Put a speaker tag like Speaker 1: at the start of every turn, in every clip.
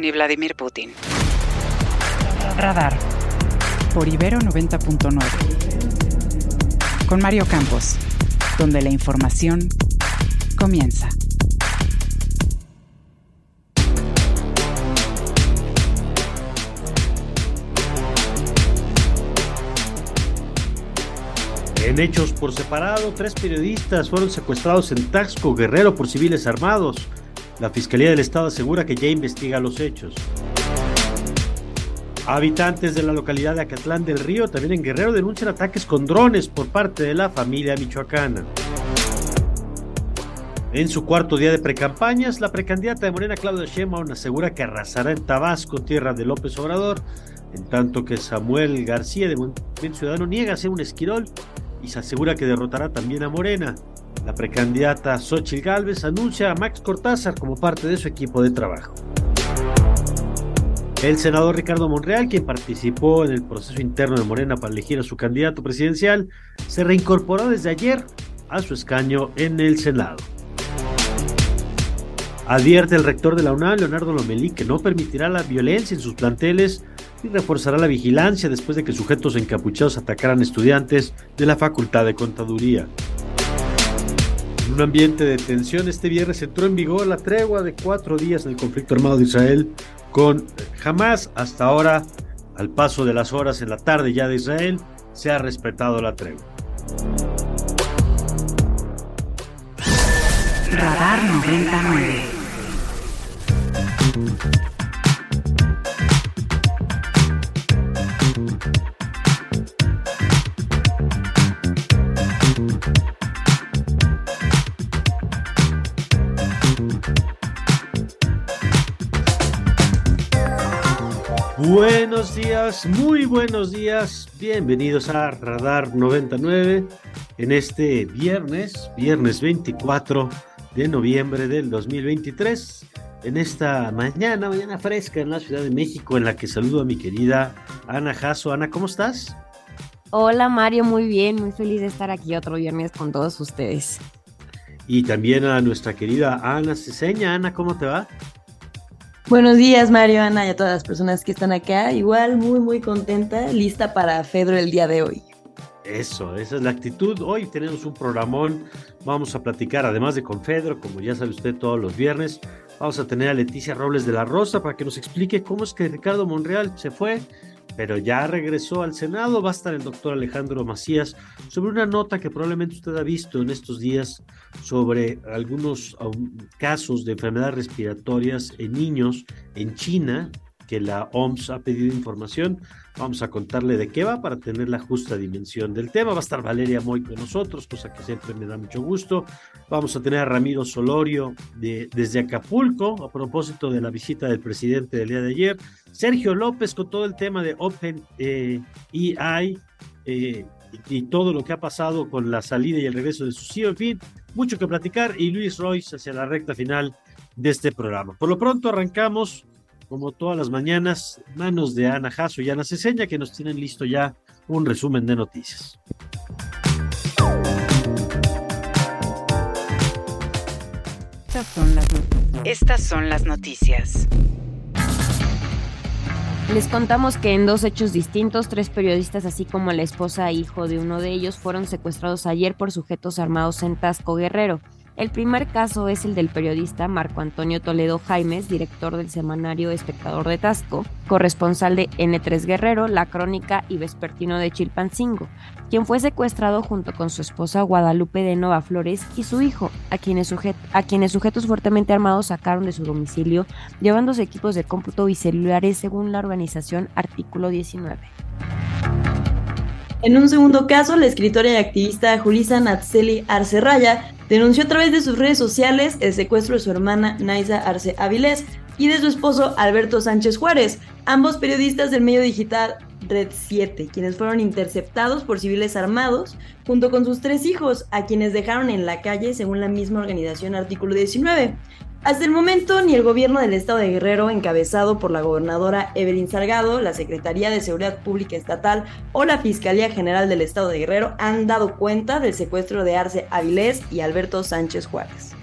Speaker 1: ni Vladimir Putin. Radar. Por Ibero 90.9. Con Mario Campos, donde la información comienza.
Speaker 2: En hechos por separado, tres periodistas fueron secuestrados en Taxco Guerrero por civiles armados. La Fiscalía del Estado asegura que ya investiga los hechos. Habitantes de la localidad de Acatlán del Río, también en Guerrero, denuncian ataques con drones por parte de la familia michoacana. En su cuarto día de precampañas, la precandidata de Morena, Claudia Sheinbaum, asegura que arrasará en Tabasco, tierra de López Obrador, en tanto que Samuel García de Movimiento Ciudadano niega ser un esquirol y se asegura que derrotará también a Morena. La precandidata Xochitl Gálvez anuncia a Max Cortázar como parte de su equipo de trabajo. El senador Ricardo Monreal, quien participó en el proceso interno de Morena para elegir a su candidato presidencial, se reincorporó desde ayer a su escaño en el Senado. Advierte el rector de la UNAM, Leonardo Lomelí, que no permitirá la violencia en sus planteles y reforzará la vigilancia después de que sujetos encapuchados atacaran estudiantes de la Facultad de Contaduría. En un ambiente de tensión, este viernes entró en vigor la tregua de cuatro días en el conflicto armado de Israel con Hamas. Hasta ahora, al paso de las horas en la tarde ya de Israel, se ha respetado la tregua.
Speaker 1: Radar 99.
Speaker 2: Buenos días, muy buenos días. Bienvenidos a Radar 99 en este viernes, viernes 24 de noviembre del 2023. En esta mañana, mañana fresca en la Ciudad de México, en la que saludo a mi querida Ana Jasso. Ana, ¿cómo estás?
Speaker 3: Hola Mario, muy bien, muy feliz de estar aquí otro viernes con todos ustedes.
Speaker 2: Y también a nuestra querida Ana Ceseña. Ana, ¿cómo te va?
Speaker 4: Buenos días, Mario, Ana y a todas las personas que están acá. Igual, muy, muy contenta, lista para Fedro el día de hoy.
Speaker 2: Eso, esa es la actitud. Hoy tenemos un programón. Vamos a platicar, además de con Fedro, como ya sabe usted todos los viernes, vamos a tener a Leticia Robles de la Rosa para que nos explique cómo es que Ricardo Monreal se fue, pero ya regresó al Senado. Va a estar el doctor Alejandro Macías sobre una nota que probablemente usted ha visto en estos días sobre algunos um, casos de enfermedades respiratorias en niños en China, que la OMS ha pedido información. Vamos a contarle de qué va para tener la justa dimensión del tema. Va a estar Valeria Moy con nosotros, cosa que siempre me da mucho gusto. Vamos a tener a Ramiro Solorio de, desde Acapulco, a propósito de la visita del presidente del día de ayer. Sergio López con todo el tema de Open eh, EI eh, y, todo lo que ha pasado con la salida y el regreso de su CEO. En fin, mucho que platicar. Y Luis Royce hacia la recta final de este programa. Por lo pronto arrancamos como todas las mañanas, manos de Ana Jasso y Ana Ceseña, que nos tienen listo ya un resumen de noticias.
Speaker 1: Estas son las, Estas son las noticias.
Speaker 3: Les contamos que en dos hechos distintos, tres periodistas, así como la esposa e hijo de uno de ellos, fueron secuestrados ayer por sujetos armados en Tasco Guerrero. El primer caso es el del periodista Marco Antonio Toledo Jaimes, director del semanario Espectador de Tasco, corresponsal de N3 Guerrero, La Crónica y Vespertino de Chilpancingo, quien fue secuestrado junto con su esposa Guadalupe de Nova Flores y su hijo, a quienes, a quienes sujetos fuertemente armados sacaron de su domicilio, llevándose equipos de cómputo y celulares según la organización Artículo 19.
Speaker 4: En un segundo caso, la escritora y activista Julisa Natseli Arce Raya denunció a través de sus redes sociales el secuestro de su hermana Naisa Arce Avilés, y de su esposo Alberto Sánchez Juárez, ambos periodistas del medio digital Red 7, quienes fueron interceptados por civiles armados junto con sus tres hijos, a quienes dejaron en la calle según la misma organización artículo 19. Hasta el momento, ni el gobierno del estado de Guerrero, encabezado por la gobernadora Evelyn Salgado, la Secretaría de Seguridad Pública Estatal o la Fiscalía General del estado de Guerrero han dado cuenta del secuestro de Arce Avilés y Alberto Sánchez Juárez.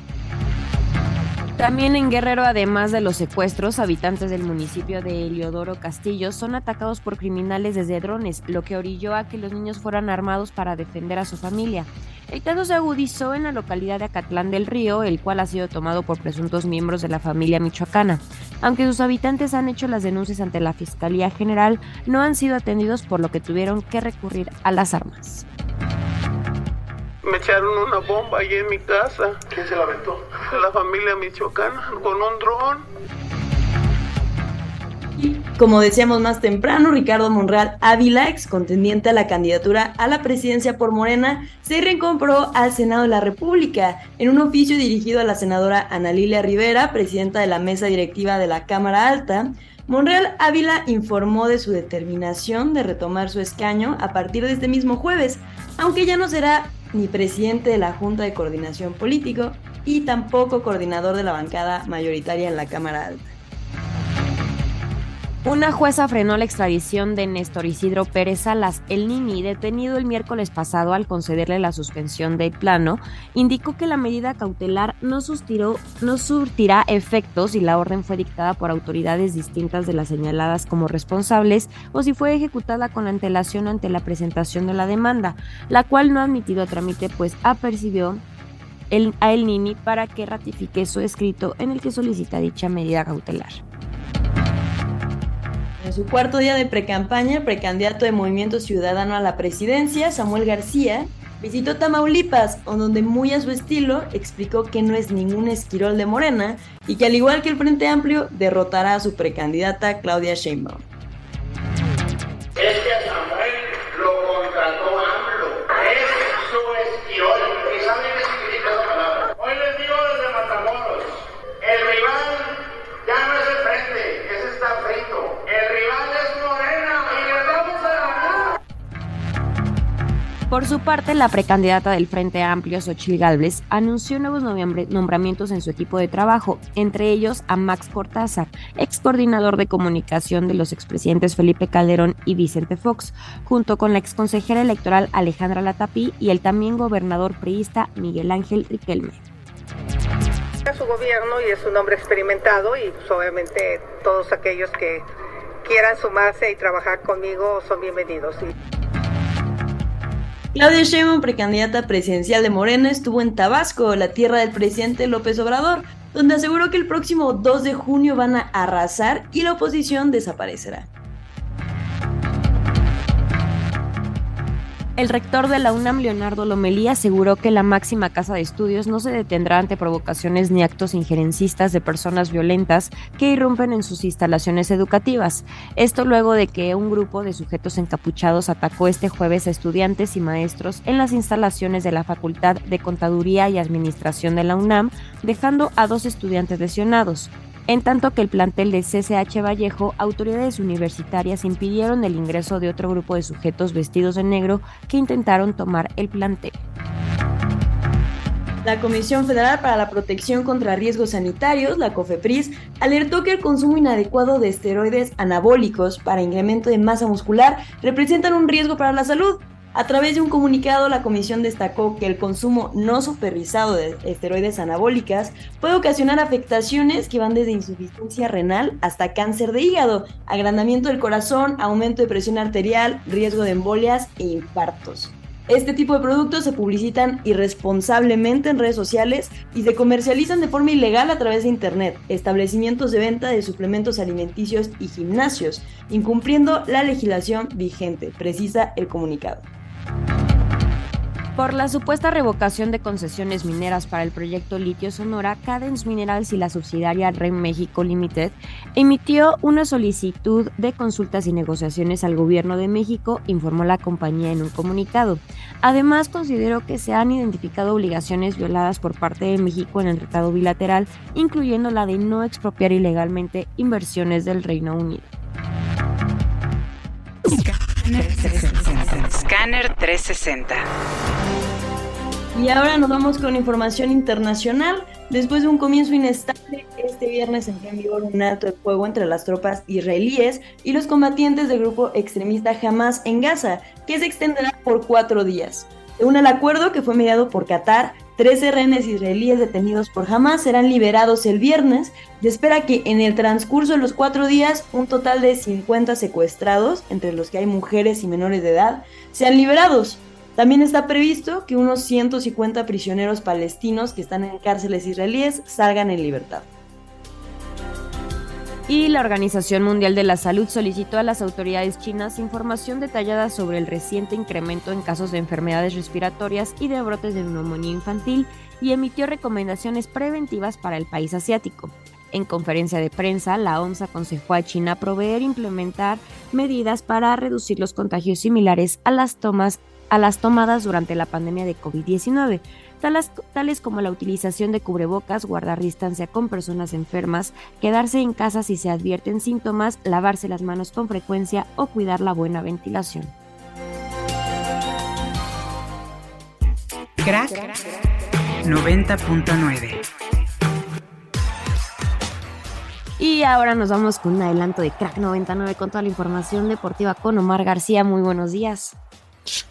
Speaker 3: También en Guerrero, además de los secuestros, habitantes del municipio de Heliodoro Castillo son atacados por criminales desde drones, lo que orilló a que los niños fueran armados para defender a su familia. El caso se agudizó en la localidad de Acatlán del Río, el cual ha sido tomado por presuntos miembros de la familia michoacana. Aunque sus habitantes han hecho las denuncias ante la Fiscalía General, no han sido atendidos por lo que tuvieron que recurrir a las armas.
Speaker 5: Me echaron una bomba ahí en mi casa.
Speaker 6: ¿Quién se la aventó?
Speaker 5: La familia michoacana, con un dron.
Speaker 4: como decíamos más temprano, Ricardo Monreal Ávila, ex contendiente a la candidatura a la presidencia por Morena, se reincorporó al Senado de la República en un oficio dirigido a la senadora Ana Lilia Rivera, presidenta de la mesa directiva de la Cámara Alta. Monreal Ávila informó de su determinación de retomar su escaño a partir de este mismo jueves, aunque ya no será ni presidente de la Junta de Coordinación Político y tampoco coordinador de la bancada mayoritaria en la Cámara Alta.
Speaker 3: Una jueza frenó la extradición de Néstor Isidro Pérez Salas, el Nini, detenido el miércoles pasado al concederle la suspensión del plano, indicó que la medida cautelar no, no surtirá efectos si la orden fue dictada por autoridades distintas de las señaladas como responsables o si fue ejecutada con antelación ante la presentación de la demanda, la cual no ha admitido trámite pues apercibió a el Nini para que ratifique su escrito en el que solicita dicha medida cautelar.
Speaker 4: En su cuarto día de precampaña, precandidato de Movimiento Ciudadano a la presidencia, Samuel García, visitó Tamaulipas, donde muy a su estilo explicó que no es ningún esquirol de Morena y que al igual que el Frente Amplio, derrotará a su precandidata Claudia Sheinbaum.
Speaker 3: Por su parte, la precandidata del Frente Amplio, Xochil Gálvez, anunció nuevos nombramientos en su equipo de trabajo, entre ellos a Max Cortázar, ex coordinador de comunicación de los expresidentes Felipe Calderón y Vicente Fox, junto con la exconsejera electoral Alejandra Latapí y el también gobernador priista Miguel Ángel Riquelme
Speaker 7: su gobierno y es un hombre experimentado y pues, obviamente todos aquellos que quieran sumarse y trabajar conmigo son bienvenidos.
Speaker 4: Claudia Sheinbaum, precandidata presidencial de Morena, estuvo en Tabasco, la tierra del presidente López Obrador, donde aseguró que el próximo 2 de junio van a arrasar y la oposición desaparecerá.
Speaker 3: El rector de la UNAM, Leonardo Lomelí, aseguró que la máxima casa de estudios no se detendrá ante provocaciones ni actos injerencistas de personas violentas que irrumpen en sus instalaciones educativas. Esto luego de que un grupo de sujetos encapuchados atacó este jueves a estudiantes y maestros en las instalaciones de la Facultad de Contaduría y Administración de la UNAM, dejando a dos estudiantes lesionados. En tanto que el plantel de CCH Vallejo, autoridades universitarias impidieron el ingreso de otro grupo de sujetos vestidos de negro que intentaron tomar el plantel.
Speaker 4: La Comisión Federal para la Protección contra Riesgos Sanitarios, la COFEPRIS, alertó que el consumo inadecuado de esteroides anabólicos para incremento de masa muscular representan un riesgo para la salud. A través de un comunicado, la comisión destacó que el consumo no supervisado de esteroides anabólicas puede ocasionar afectaciones que van desde insuficiencia renal hasta cáncer de hígado, agrandamiento del corazón, aumento de presión arterial, riesgo de embolias e infartos. Este tipo de productos se publicitan irresponsablemente en redes sociales y se comercializan de forma ilegal a través de Internet, establecimientos de venta de suplementos alimenticios y gimnasios, incumpliendo la legislación vigente, precisa el comunicado.
Speaker 3: Por la supuesta revocación de concesiones mineras para el proyecto Litio Sonora, Cadence Minerals y la subsidiaria REM México Limited emitió una solicitud de consultas y negociaciones al gobierno de México, informó la compañía en un comunicado. Además, consideró que se han identificado obligaciones violadas por parte de México en el tratado bilateral, incluyendo la de no expropiar ilegalmente inversiones del Reino Unido.
Speaker 1: Scanner 360.
Speaker 4: Y ahora nos vamos con información internacional. Después de un comienzo inestable, este viernes entró en vigor un alto de fuego entre las tropas israelíes y los combatientes del grupo extremista Hamas en Gaza, que se extenderá por cuatro días. Según el acuerdo que fue mediado por Qatar, 13 rehenes israelíes detenidos por Hamas serán liberados el viernes. Se espera que en el transcurso de los cuatro días un total de 50 secuestrados, entre los que hay mujeres y menores de edad, sean liberados. También está previsto que unos 150 prisioneros palestinos que están en cárceles israelíes salgan en libertad.
Speaker 3: Y la Organización Mundial de la Salud solicitó a las autoridades chinas información detallada sobre el reciente incremento en casos de enfermedades respiratorias y de brotes de neumonía infantil y emitió recomendaciones preventivas para el país asiático. En conferencia de prensa, la OMS aconsejó a China proveer e implementar medidas para reducir los contagios similares a las tomas a las tomadas durante la pandemia de COVID-19, tales, tales, como la utilización de cubrebocas, guardar distancia con personas enfermas, quedarse en casa si se advierten síntomas, lavarse las manos con frecuencia o cuidar la buena ventilación.
Speaker 1: Crack 90.9
Speaker 3: Y ahora nos vamos con un adelanto de Crack 99 con toda la información deportiva con Omar García. Muy buenos días.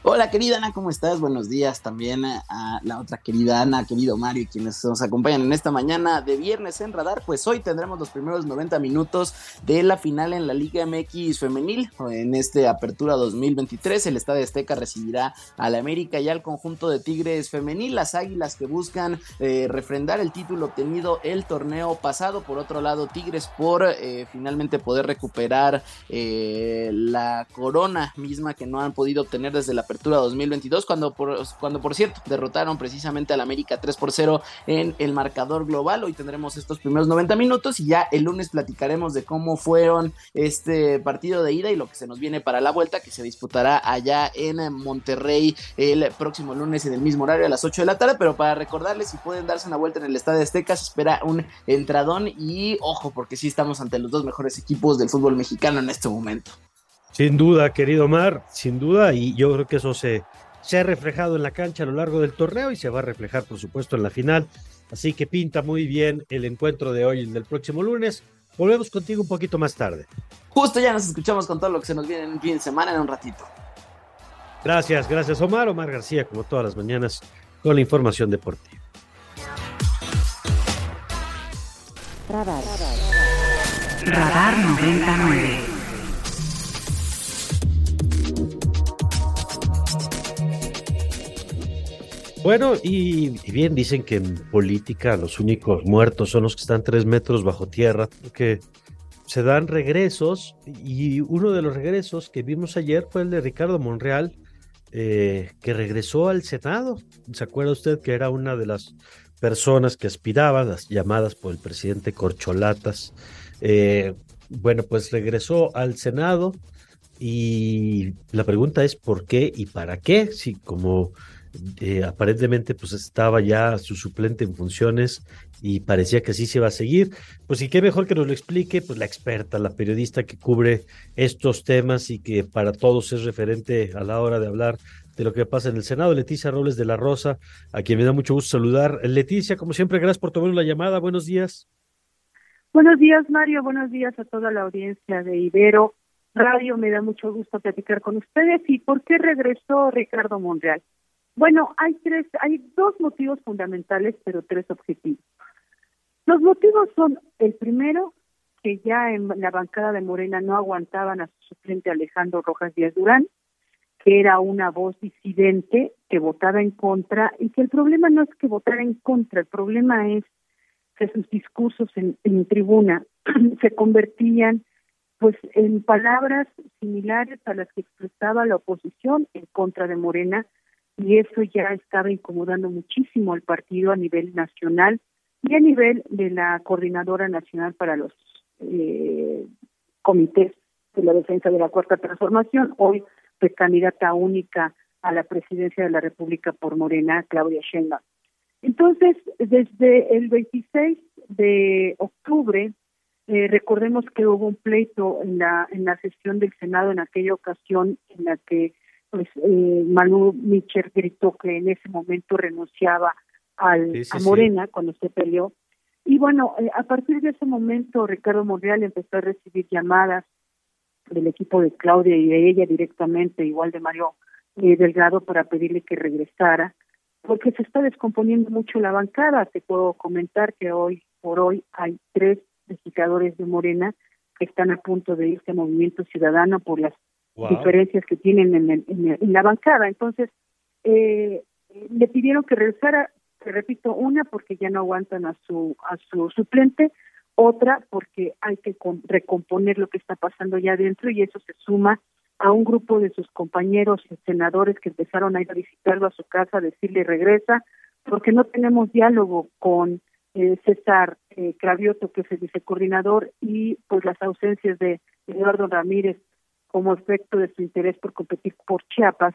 Speaker 8: Hola querida Ana, ¿cómo estás? Buenos días también a la otra querida Ana, querido Mario quienes nos acompañan en esta mañana de viernes en Radar. Pues hoy tendremos los primeros 90 minutos de la final en la Liga MX femenil. En este Apertura 2023 el Estadio Azteca recibirá al América y al conjunto de Tigres femenil, las Águilas que buscan eh, refrendar el título obtenido el torneo pasado. Por otro lado, Tigres por eh, finalmente poder recuperar eh, la corona misma que no han podido obtener desde de la apertura 2022, cuando por, cuando por cierto derrotaron precisamente al América 3 por 0 en el marcador global. Hoy tendremos estos primeros 90 minutos y ya el lunes platicaremos de cómo fueron este partido de ida y lo que se nos viene para la vuelta que se disputará allá en Monterrey el próximo lunes en el mismo horario a las 8 de la tarde. Pero para recordarles, si pueden darse una vuelta en el Estadio Azteca, se espera un entradón y ojo, porque sí estamos ante los dos mejores equipos del fútbol mexicano en este momento.
Speaker 2: Sin duda, querido Mar, sin duda, y yo creo que eso se, se ha reflejado en la cancha a lo largo del torneo y se va a reflejar, por supuesto, en la final. Así que pinta muy bien el encuentro de hoy y el del próximo lunes. Volvemos contigo un poquito más tarde.
Speaker 8: Justo ya nos escuchamos con todo lo que se nos viene en un fin de semana en un ratito.
Speaker 2: Gracias, gracias Omar. Omar García, como todas las mañanas, con la información deportiva.
Speaker 1: Radar, Radar 99.
Speaker 2: Bueno, y, bien dicen que en política los únicos muertos son los que están tres metros bajo tierra, porque se dan regresos y uno de los regresos que vimos ayer fue el de Ricardo Monreal, eh, que regresó al Senado. ¿Se acuerda usted que era una de las personas que aspiraban, las llamadas por el presidente Corcholatas? Eh, bueno, pues regresó al Senado y la pregunta es por qué y para qué, si como eh, aparentemente pues estaba ya su suplente en funciones y parecía que así se iba a seguir. Pues y qué mejor que nos lo explique pues la experta, la periodista que cubre estos temas y que para todos es referente a la hora de hablar de lo que pasa en el Senado, Leticia Robles de la Rosa, a quien me da mucho gusto saludar. Leticia, como siempre, gracias por tomar la llamada. Buenos días.
Speaker 9: Buenos días, Mario. Buenos días a toda la audiencia de Ibero Radio. Me da mucho gusto platicar con ustedes. ¿Y por qué regresó Ricardo Monreal? Bueno, hay tres, hay dos motivos fundamentales, pero tres objetivos. Los motivos son, el primero, que ya en la bancada de Morena no aguantaban a su suplente Alejandro Rojas Díaz Durán, que era una voz disidente que votaba en contra, y que el problema no es que votara en contra, el problema es que sus discursos en, en tribuna se convertían pues en palabras similares a las que expresaba la oposición en contra de Morena y eso ya estaba incomodando muchísimo al partido a nivel nacional y a nivel de la Coordinadora Nacional para los eh, Comités de la Defensa de la Cuarta Transformación, hoy pues candidata única a la presidencia de la República por Morena, Claudia Sheinbaum. Entonces, desde el 26 de octubre, eh, recordemos que hubo un pleito en la en la sesión del Senado en aquella ocasión en la que pues eh, Manu Mitchell gritó que en ese momento renunciaba al, a Morena cuando se peleó. Y bueno, eh, a partir de ese momento Ricardo Monreal empezó a recibir llamadas del equipo de Claudia y de ella directamente, igual de Mario eh, Delgado, para pedirle que regresara, porque se está descomponiendo mucho la bancada. Te puedo comentar que hoy por hoy hay tres legisladores de Morena que están a punto de irse a Movimiento Ciudadano por las diferencias que tienen en, en, la bancada. Entonces, eh, le pidieron que regresara, te repito, una porque ya no aguantan a su a su suplente, otra porque hay que recomponer lo que está pasando ya adentro y eso se suma a un grupo de sus compañeros senadores que empezaron a ir a visitarlo a su casa, a decirle regresa, porque no tenemos diálogo con eh, César eh, Cravioto, que es el vicecoordinador, y pues las ausencias de Eduardo Ramírez como efecto de su interés por competir por Chiapas,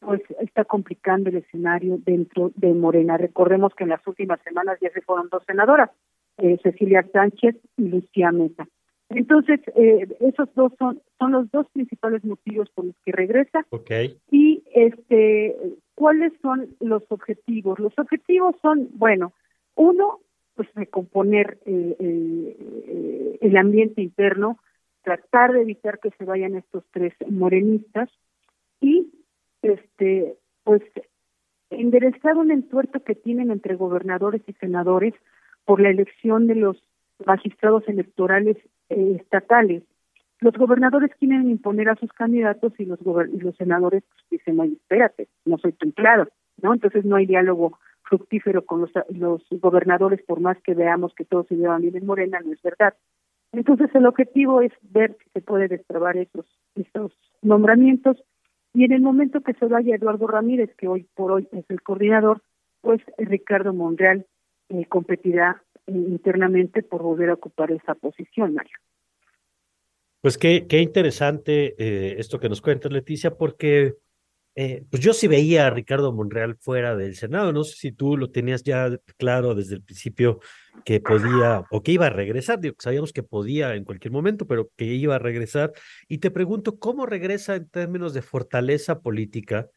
Speaker 9: pues está complicando el escenario dentro de Morena. Recordemos que en las últimas semanas ya se fueron dos senadoras, eh, Cecilia Sánchez y Lucía Mesa. Entonces, eh, esos dos son, son los dos principales motivos por los que regresa.
Speaker 2: Okay.
Speaker 9: Y este, ¿cuáles son los objetivos? Los objetivos son, bueno, uno, pues recomponer eh, el ambiente interno, tratar de evitar que se vayan estos tres morenistas y este pues enderezar un entuerto que tienen entre gobernadores y senadores por la elección de los magistrados electorales eh, estatales. Los gobernadores quieren imponer a sus candidatos y los y los senadores pues, dicen, oye, espérate, no soy tan claro, ¿no? Entonces no hay diálogo fructífero con los, los gobernadores, por más que veamos que todos se llevan bien en Morena, no es verdad. Entonces el objetivo es ver si se puede destrabar esos, esos nombramientos y en el momento que se vaya Eduardo Ramírez, que hoy por hoy es el coordinador, pues Ricardo Monreal eh, competirá eh, internamente por volver a ocupar esa posición, Mario.
Speaker 2: Pues qué, qué interesante eh, esto que nos cuenta Leticia, porque eh, pues yo sí veía a Ricardo Monreal fuera del Senado. No sé si tú lo tenías ya claro desde el principio que podía o que iba a regresar. Digo, sabíamos que podía en cualquier momento, pero que iba a regresar. Y te pregunto, ¿cómo regresa en términos de fortaleza política?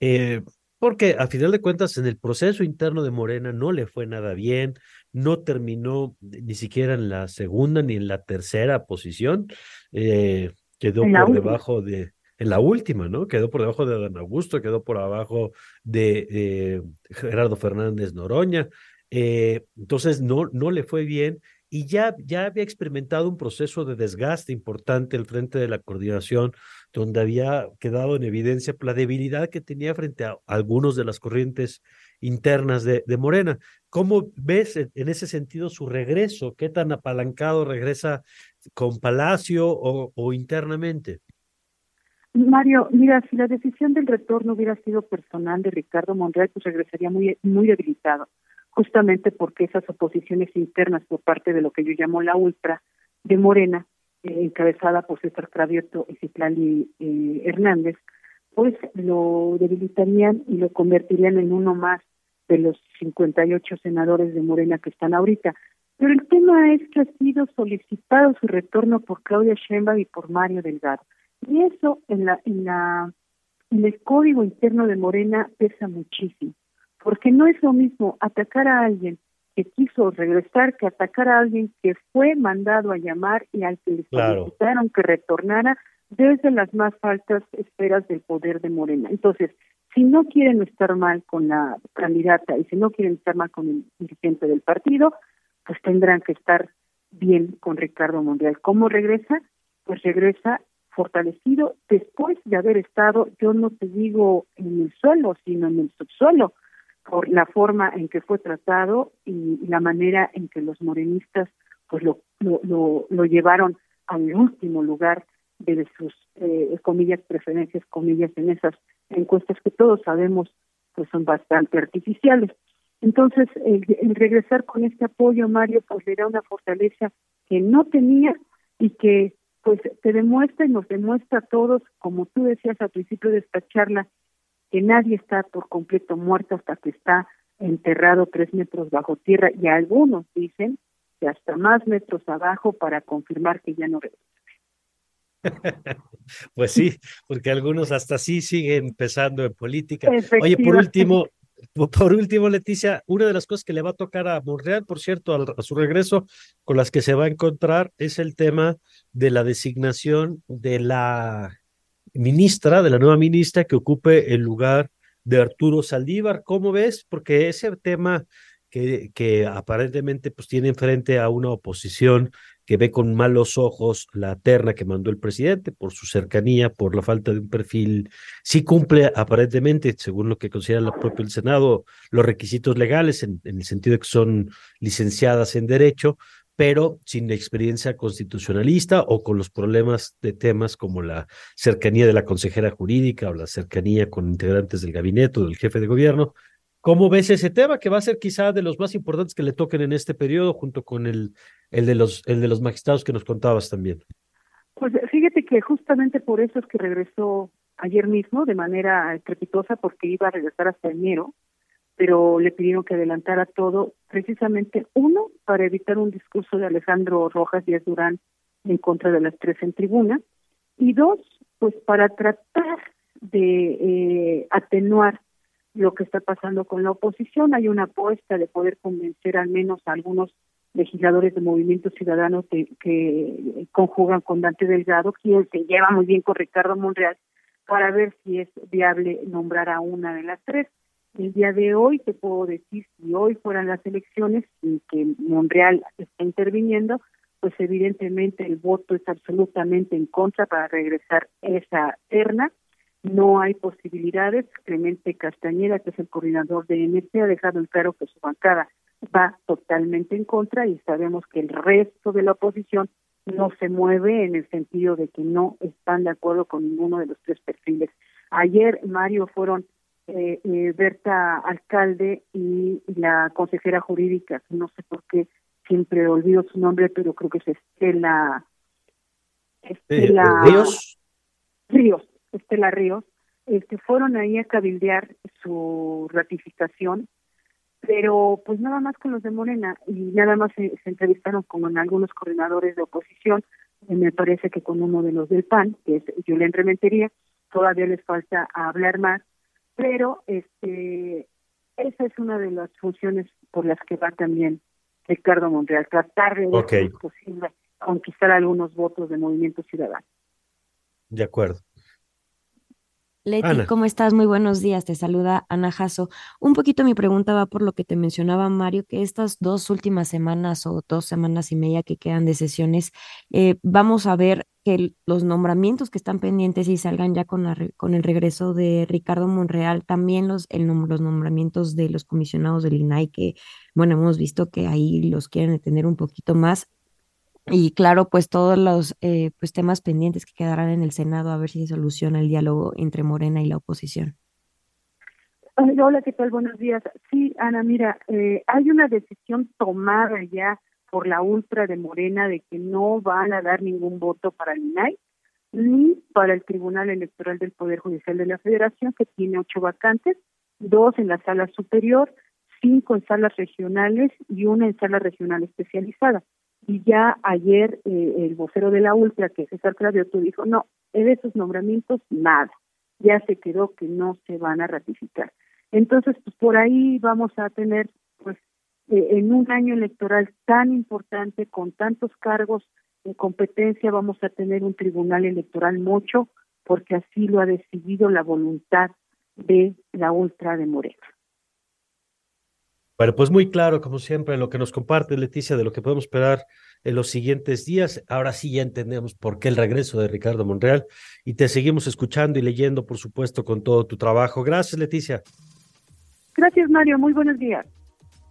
Speaker 2: Eh, porque a final de cuentas en el proceso interno de Morena no le fue nada bien, no terminó ni siquiera en la segunda ni en la tercera posición, eh, quedó por debajo de, en la última, ¿no? Quedó por debajo de Adán Augusto, quedó por abajo de Gerardo Fernández Noroña. Eh, entonces no, no le fue bien y ya, ya había experimentado un proceso de desgaste importante al frente de la coordinación, donde había quedado en evidencia la debilidad que tenía frente a algunos de las corrientes internas de, Morena. ¿Cómo ves en ese sentido su regreso? ¿Qué tan apalancado regresa con Palacio o internamente?
Speaker 9: Mario, mira, si la decisión del retorno hubiera sido personal de Ricardo Monreal, pues regresaría muy, muy debilitado, justamente porque esas oposiciones internas por parte de lo que yo llamo la ultra de Morena, eh, encabezada por César Cravioto y Citlali eh, Hernández, pues lo debilitarían y lo convertirían en uno más de los 58 senadores de Morena que están ahorita. Pero el tema es que ha sido solicitado su retorno por Claudia Sheinbaum y por Mario Delgado. Y eso en la, en la, en el código interno de Morena pesa muchísimo, porque no es lo mismo atacar a alguien que quiso regresar que atacar a alguien que fue mandado a llamar y al que le solicitaron que retornara desde las más altas esferas del poder de Morena. Entonces, si no quieren estar mal con la candidata y si no quieren estar mal con el dirigente del partido, pues tendrán que estar bien con Ricardo Monreal. ¿Cómo regresa? Pues regresa fortalecido después de haber estado, yo no te digo en el suelo, sino en el subsuelo, por la forma en que fue tratado y, la manera en que los morenistas pues lo, lo, lo, llevaron al último lugar de sus eh, comillas preferencias comillas en esas encuestas que todos sabemos pues son bastante artificiales. Entonces, el, regresar con este apoyo, Mario, pues le da una fortaleza que no tenía y que pues te demuestra y nos demuestra a todos, como tú decías al principio de esta charla, que nadie está por completo muerto hasta que está enterrado tres metros bajo tierra y algunos dicen que hasta más metros abajo para confirmar que ya no regresa.
Speaker 2: pues sí, porque algunos hasta sí siguen empezando en política. Oye, por último, por último, Leticia, una de las cosas que le va a tocar a Monreal, por cierto, a su regreso, con las que se va a encontrar, es el tema de la designación de la ministra, de la nueva ministra que ocupe el lugar de Arturo Saldívar. ¿Cómo ves? Porque ese tema que, que aparentemente pues tiene enfrente a una oposición que ve con malos ojos la terna que mandó el presidente por su cercanía, por la falta de un perfil, sí cumple aparentemente, según lo que considera el propio Senado, los requisitos legales en, en el sentido de que son licenciadas en derecho, pero sin experiencia constitucionalista o con los problemas de temas como la cercanía de la consejera jurídica o la cercanía con integrantes del gabinete o del jefe de gobierno, ¿Cómo ves ese tema que va a ser quizá de los más importantes que le toquen en este periodo junto con el, el, de, los, el de los magistrados que nos contabas también?
Speaker 9: Pues fíjate que justamente por eso es que regresó ayer mismo de manera estrepitosa porque iba a regresar hasta enero, pero le pidieron que adelantara todo, precisamente uno, para evitar un discurso de Alejandro Rojas Díaz Durán en contra de las tres en tribuna, y dos, pues para tratar de eh, atenuar lo que está pasando con la oposición. Hay una apuesta de poder convencer al menos a algunos legisladores de Movimiento Ciudadano que, conjugan con Dante Delgado, quien se lleva muy bien con Ricardo Monreal, para ver si es viable nombrar a una de las tres. El día de hoy te puedo decir, si hoy fueran las elecciones y que Monreal está interviniendo, pues evidentemente el voto es absolutamente en contra para regresar esa terna no hay posibilidades. Clemente Castañeda, que es el coordinador de MC, ha dejado en claro que su bancada va totalmente en contra y sabemos que el resto de la oposición no se mueve en el sentido de que no están de acuerdo con ninguno de los tres perfiles. Ayer, Mario, fueron eh, eh, Berta Alcalde y, la consejera jurídica, no sé por qué siempre olvido su nombre, pero creo que es Estela...
Speaker 2: Estela Ríos.
Speaker 9: Ríos, Estela Ríos, este, fueron ahí a cabildear su ratificación, pero pues nada más con los de Morena y nada más se, entrevistaron con algunos coordinadores de oposición, me parece que con uno de los del PAN, que es Julián Rementería, todavía les falta hablar más, pero este esa es una de las funciones por las que va también Ricardo Monreal, tratar de ver posible conquistar algunos votos de Movimiento Ciudadano.
Speaker 2: De acuerdo.
Speaker 3: Leti, ¿cómo estás? Muy buenos días. Te saluda Ana Jasso. Un poquito mi pregunta va por lo que te mencionaba Mario, que estas dos últimas semanas o dos semanas y media que quedan de sesiones, eh, vamos a ver que los nombramientos que están pendientes y salgan ya con, con el regreso de Ricardo Monreal, también los, el, los nombramientos de los comisionados del INAI, que, bueno, hemos visto que ahí los quieren detener un poquito más y claro, pues todos los eh, pues temas pendientes que quedarán en el Senado a ver si se soluciona el diálogo entre Morena y la oposición.
Speaker 9: Hola, ¿qué tal? Buenos días. Sí, Ana, mira, eh, hay una decisión tomada ya por la ultra de Morena de que no van a dar ningún voto para el INAI ni para el Tribunal Electoral del Poder Judicial de la Federación, que tiene ocho vacantes, dos en la sala superior, cinco en salas regionales y una en sala regional especializada. Y ya ayer eh, el vocero de la Ultra, que es César Cravioto, dijo, no, de esos nombramientos nada, ya se quedó que no se van a ratificar. Entonces, pues por ahí vamos a tener, pues, eh, en un año electoral tan importante, con tantos cargos de competencia, vamos a tener un tribunal electoral mucho, porque así lo ha decidido la voluntad de la Ultra de Morena.
Speaker 2: Bueno, pues muy claro, como siempre, lo que nos comparte Leticia de lo que podemos esperar en los siguientes días. Ahora sí ya entendemos por qué el regreso de Ricardo Monreal y te seguimos escuchando y leyendo, por supuesto, con todo tu trabajo. Gracias, Leticia.
Speaker 9: Gracias, Mario. Muy buenos días.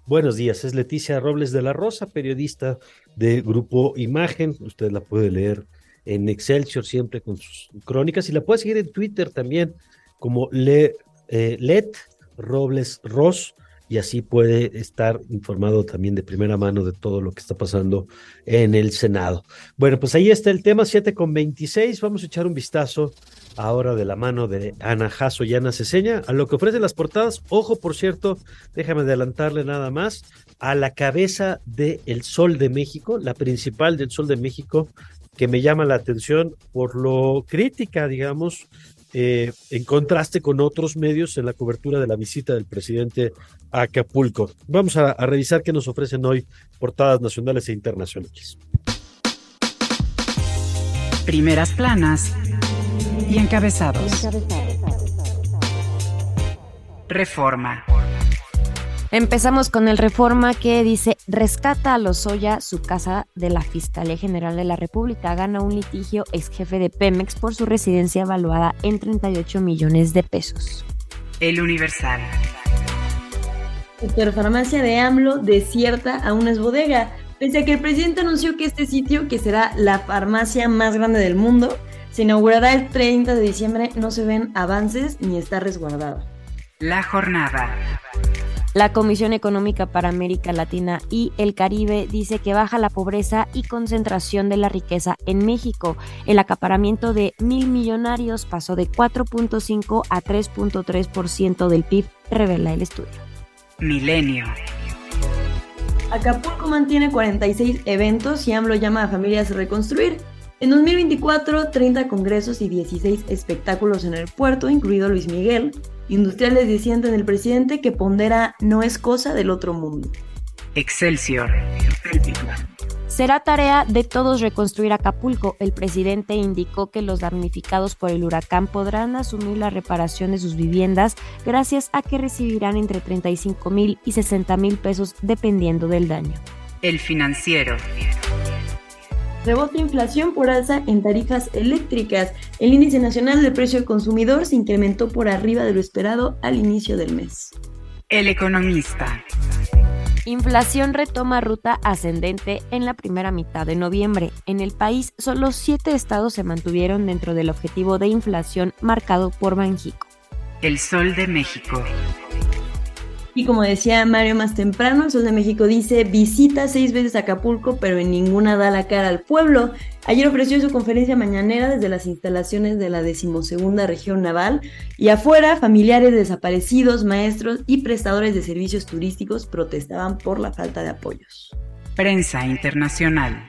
Speaker 2: Buenos días, es Leticia Robles de la Rosa, periodista de Grupo Imagen. Usted la puede leer en Excelsior siempre con sus crónicas y la puede seguir en Twitter también como Le, eh, Let Robles Ross y así puede estar informado también de primera mano de todo lo que está pasando en el Senado. Bueno, pues ahí está el tema 7 con 26. Vamos a echar un vistazo ahora de la mano de Ana Jasso y Ana Ceseña a lo que ofrecen las portadas. Ojo, por cierto, déjame adelantarle nada más a la cabeza de El Sol de México, la principal del Sol de México, que me llama la atención por lo crítica, digamos, eh, en contraste con otros medios en la cobertura de la visita del presidente a Acapulco. Vamos a, revisar qué nos ofrecen hoy portadas nacionales e internacionales.
Speaker 1: Primeras planas y encabezados. Reforma.
Speaker 3: Empezamos con el Reforma que dice, rescata a Lozoya su casa de la Fiscalía General de la República. Gana un litigio ex jefe de Pemex por su residencia evaluada en 38 millones de pesos.
Speaker 1: El Universal.
Speaker 4: Farmacia de AMLO desierta a una bodega. Pese a que el presidente anunció que este sitio, que será la farmacia más grande del mundo, se inaugurará el 30 de diciembre, no se ven avances ni está resguardado.
Speaker 1: La jornada.
Speaker 3: La Comisión Económica para América Latina y el Caribe dice que baja la pobreza y concentración de la riqueza en México. El acaparamiento de mil millonarios pasó de 4.5 a 3.3% del PIB, revela el estudio.
Speaker 1: Milenio.
Speaker 4: Acapulco mantiene 46 eventos y AMLO llama a familias a reconstruir. En 2024, 30 congresos y 16 espectáculos en el puerto, incluido Luis Miguel, Industriales diciendo en el presidente que pondera no es cosa del otro mundo.
Speaker 1: Excelsior.
Speaker 3: Será tarea de todos reconstruir Acapulco. El presidente indicó que los damnificados por el huracán podrán asumir la reparación de sus viviendas gracias a que recibirán entre 35 mil y 60 mil pesos dependiendo del daño.
Speaker 1: El financiero.
Speaker 4: Rebote inflación por alza en tarifas eléctricas. El índice nacional del precio del consumidor se incrementó por arriba de lo esperado al inicio del mes.
Speaker 1: El economista.
Speaker 3: Inflación retoma ruta ascendente en la primera mitad de noviembre. En el país, solo siete estados se mantuvieron dentro del objetivo de inflación marcado por Banjico.
Speaker 1: El Sol de México.
Speaker 4: Y como decía Mario más temprano, el Sol de México dice, visita seis veces Acapulco, pero en ninguna da la cara al pueblo. Ayer ofreció su conferencia mañanera desde las instalaciones de la decimosegunda región naval y afuera familiares desaparecidos, maestros y prestadores de servicios turísticos protestaban por la falta de apoyos.
Speaker 1: Prensa Internacional.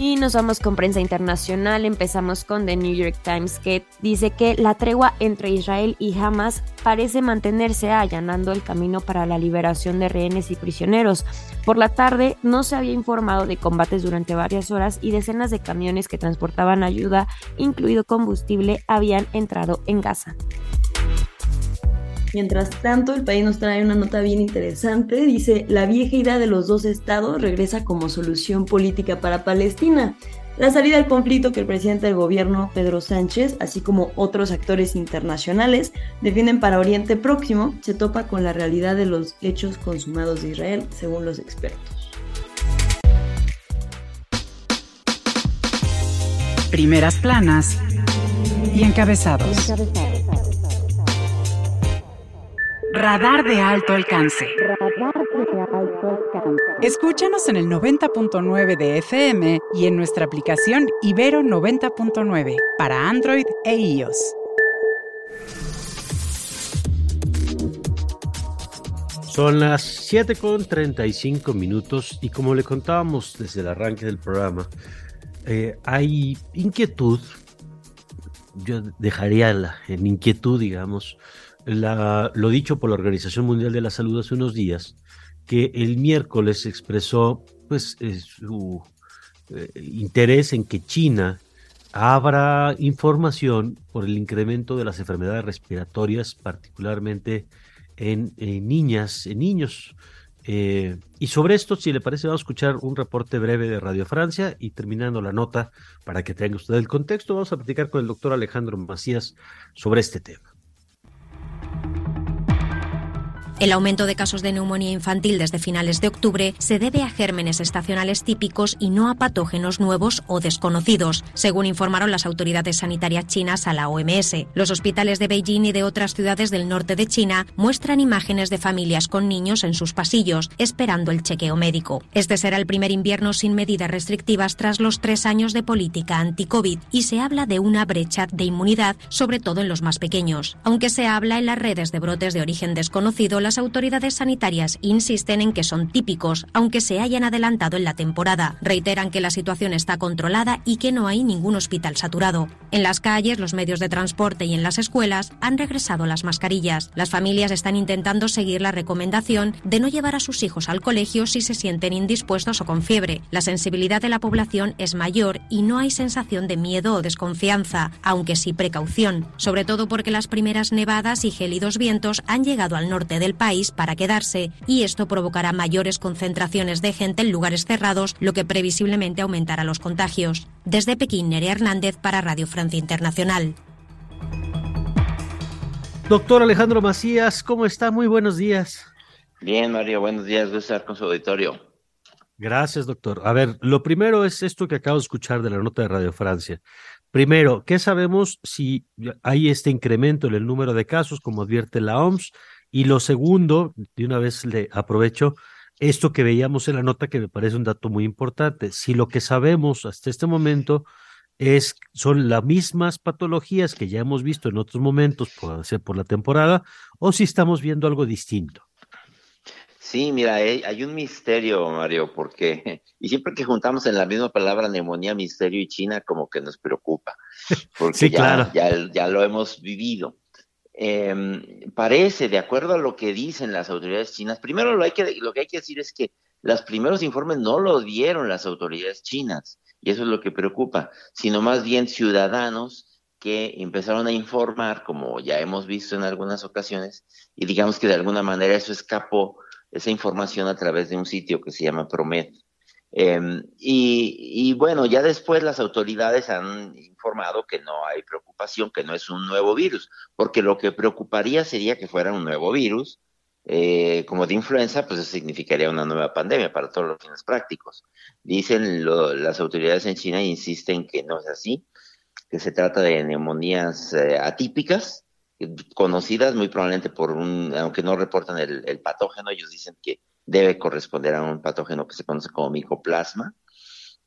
Speaker 3: Y nos vamos con prensa internacional. Empezamos con The New York Times que dice que la tregua entre Israel y Hamas parece mantenerse allanando el camino para la liberación de rehenes y prisioneros. Por la tarde no se había informado de combates durante varias horas y decenas de camiones que transportaban ayuda, incluido combustible, habían entrado en Gaza.
Speaker 4: Mientras tanto, el país nos trae una nota bien interesante. Dice, la vieja idea de los dos estados regresa como solución política para Palestina. La salida al conflicto que el presidente del gobierno, Pedro Sánchez, así como otros actores internacionales, defienden para Oriente Próximo, se topa con la realidad de los hechos consumados de Israel, según los expertos.
Speaker 1: Primeras planas y encabezados. Radar de alto alcance. Escúchanos en el 90.9 de FM y en nuestra aplicación Ibero 90.9 para Android e iOS.
Speaker 2: Son las 7 con 35 minutos y como le contábamos desde el arranque del programa, eh, hay inquietud, yo dejaría la, en inquietud, digamos, lo dicho por la Organización Mundial de la Salud hace unos días, que el miércoles expresó pues, eh, su eh, interés en que China abra información por el incremento de las enfermedades respiratorias, particularmente en, niñas, en niños. Eh, y sobre esto, si le parece, vamos a escuchar un reporte breve de Radio Francia y terminando la nota, para que tenga usted el contexto, vamos a platicar con el doctor Alejandro Macías sobre este tema.
Speaker 10: El aumento de casos de neumonía infantil desde finales de octubre se debe a gérmenes estacionales típicos y no a patógenos nuevos o desconocidos, según informaron las autoridades sanitarias chinas a la OMS. Los hospitales de Beijing y de otras ciudades del norte de China muestran imágenes de familias con niños en sus pasillos, esperando el chequeo médico. Este será el primer invierno sin medidas restrictivas tras los tres años de política anti-COVID y se habla de una brecha de inmunidad, sobre todo en los más pequeños. Aunque se habla en las redes de brotes de origen desconocido, las autoridades sanitarias insisten en que son típicos, aunque se hayan adelantado en la temporada. Reiteran que la situación está controlada y que no hay ningún hospital saturado. En las calles, los medios de transporte y en las escuelas han regresado las mascarillas. Las familias están intentando seguir la recomendación de no llevar a sus hijos al colegio si se sienten indispuestos o con fiebre. La sensibilidad de la población es mayor y no hay sensación de miedo o desconfianza, aunque sí precaución, sobre todo porque las primeras nevadas y gélidos vientos han llegado al norte del para quedarse y esto provocará mayores concentraciones de gente en lugares cerrados, lo que previsiblemente aumentará los contagios. Desde Pekín, Nerea Hernández para Radio Francia Internacional.
Speaker 2: Doctor Alejandro Macías, ¿cómo está? Muy buenos días.
Speaker 11: Bien, Mario, buenos días. Voy a estar con su auditorio.
Speaker 2: Gracias, doctor. A ver, lo primero es esto que acabo de escuchar de la nota de Radio Francia. Primero, ¿qué sabemos si hay este incremento en el número de casos, como advierte la OMS? Y lo segundo, de una vez le aprovecho, esto que veíamos en la nota que me parece un dato muy importante. Si lo que sabemos hasta este momento es, son las mismas patologías que ya hemos visto en otros momentos, por ser por la temporada, o si estamos viendo algo distinto.
Speaker 11: Sí, mira, hay, un misterio, Mario, porque, y siempre que juntamos en la misma palabra neumonía, misterio y China, como que nos preocupa, porque sí, ya, claro. ya, ya, lo hemos vivido. Em, parece, de acuerdo a lo que dicen las autoridades chinas, primero lo, hay que, lo que hay que decir es que los primeros informes no los dieron las autoridades chinas, y eso es lo que preocupa, sino más bien ciudadanos que empezaron a informar, como ya hemos visto en algunas ocasiones, y digamos que de alguna manera eso escapó esa información a través de un sitio que se llama Promet. Em, y, bueno, ya después las autoridades han informado que no hay preocupación, que no es un nuevo virus, porque lo que preocuparía sería que fuera un nuevo virus, eh, como de influenza, pues eso significaría una nueva pandemia para todos los fines prácticos. Dicen las autoridades en China, insisten que no es así, que se trata de neumonías eh, atípicas, conocidas muy probablemente por un, aunque no reportan el, patógeno, ellos dicen que debe corresponder a un patógeno que se conoce como micoplasma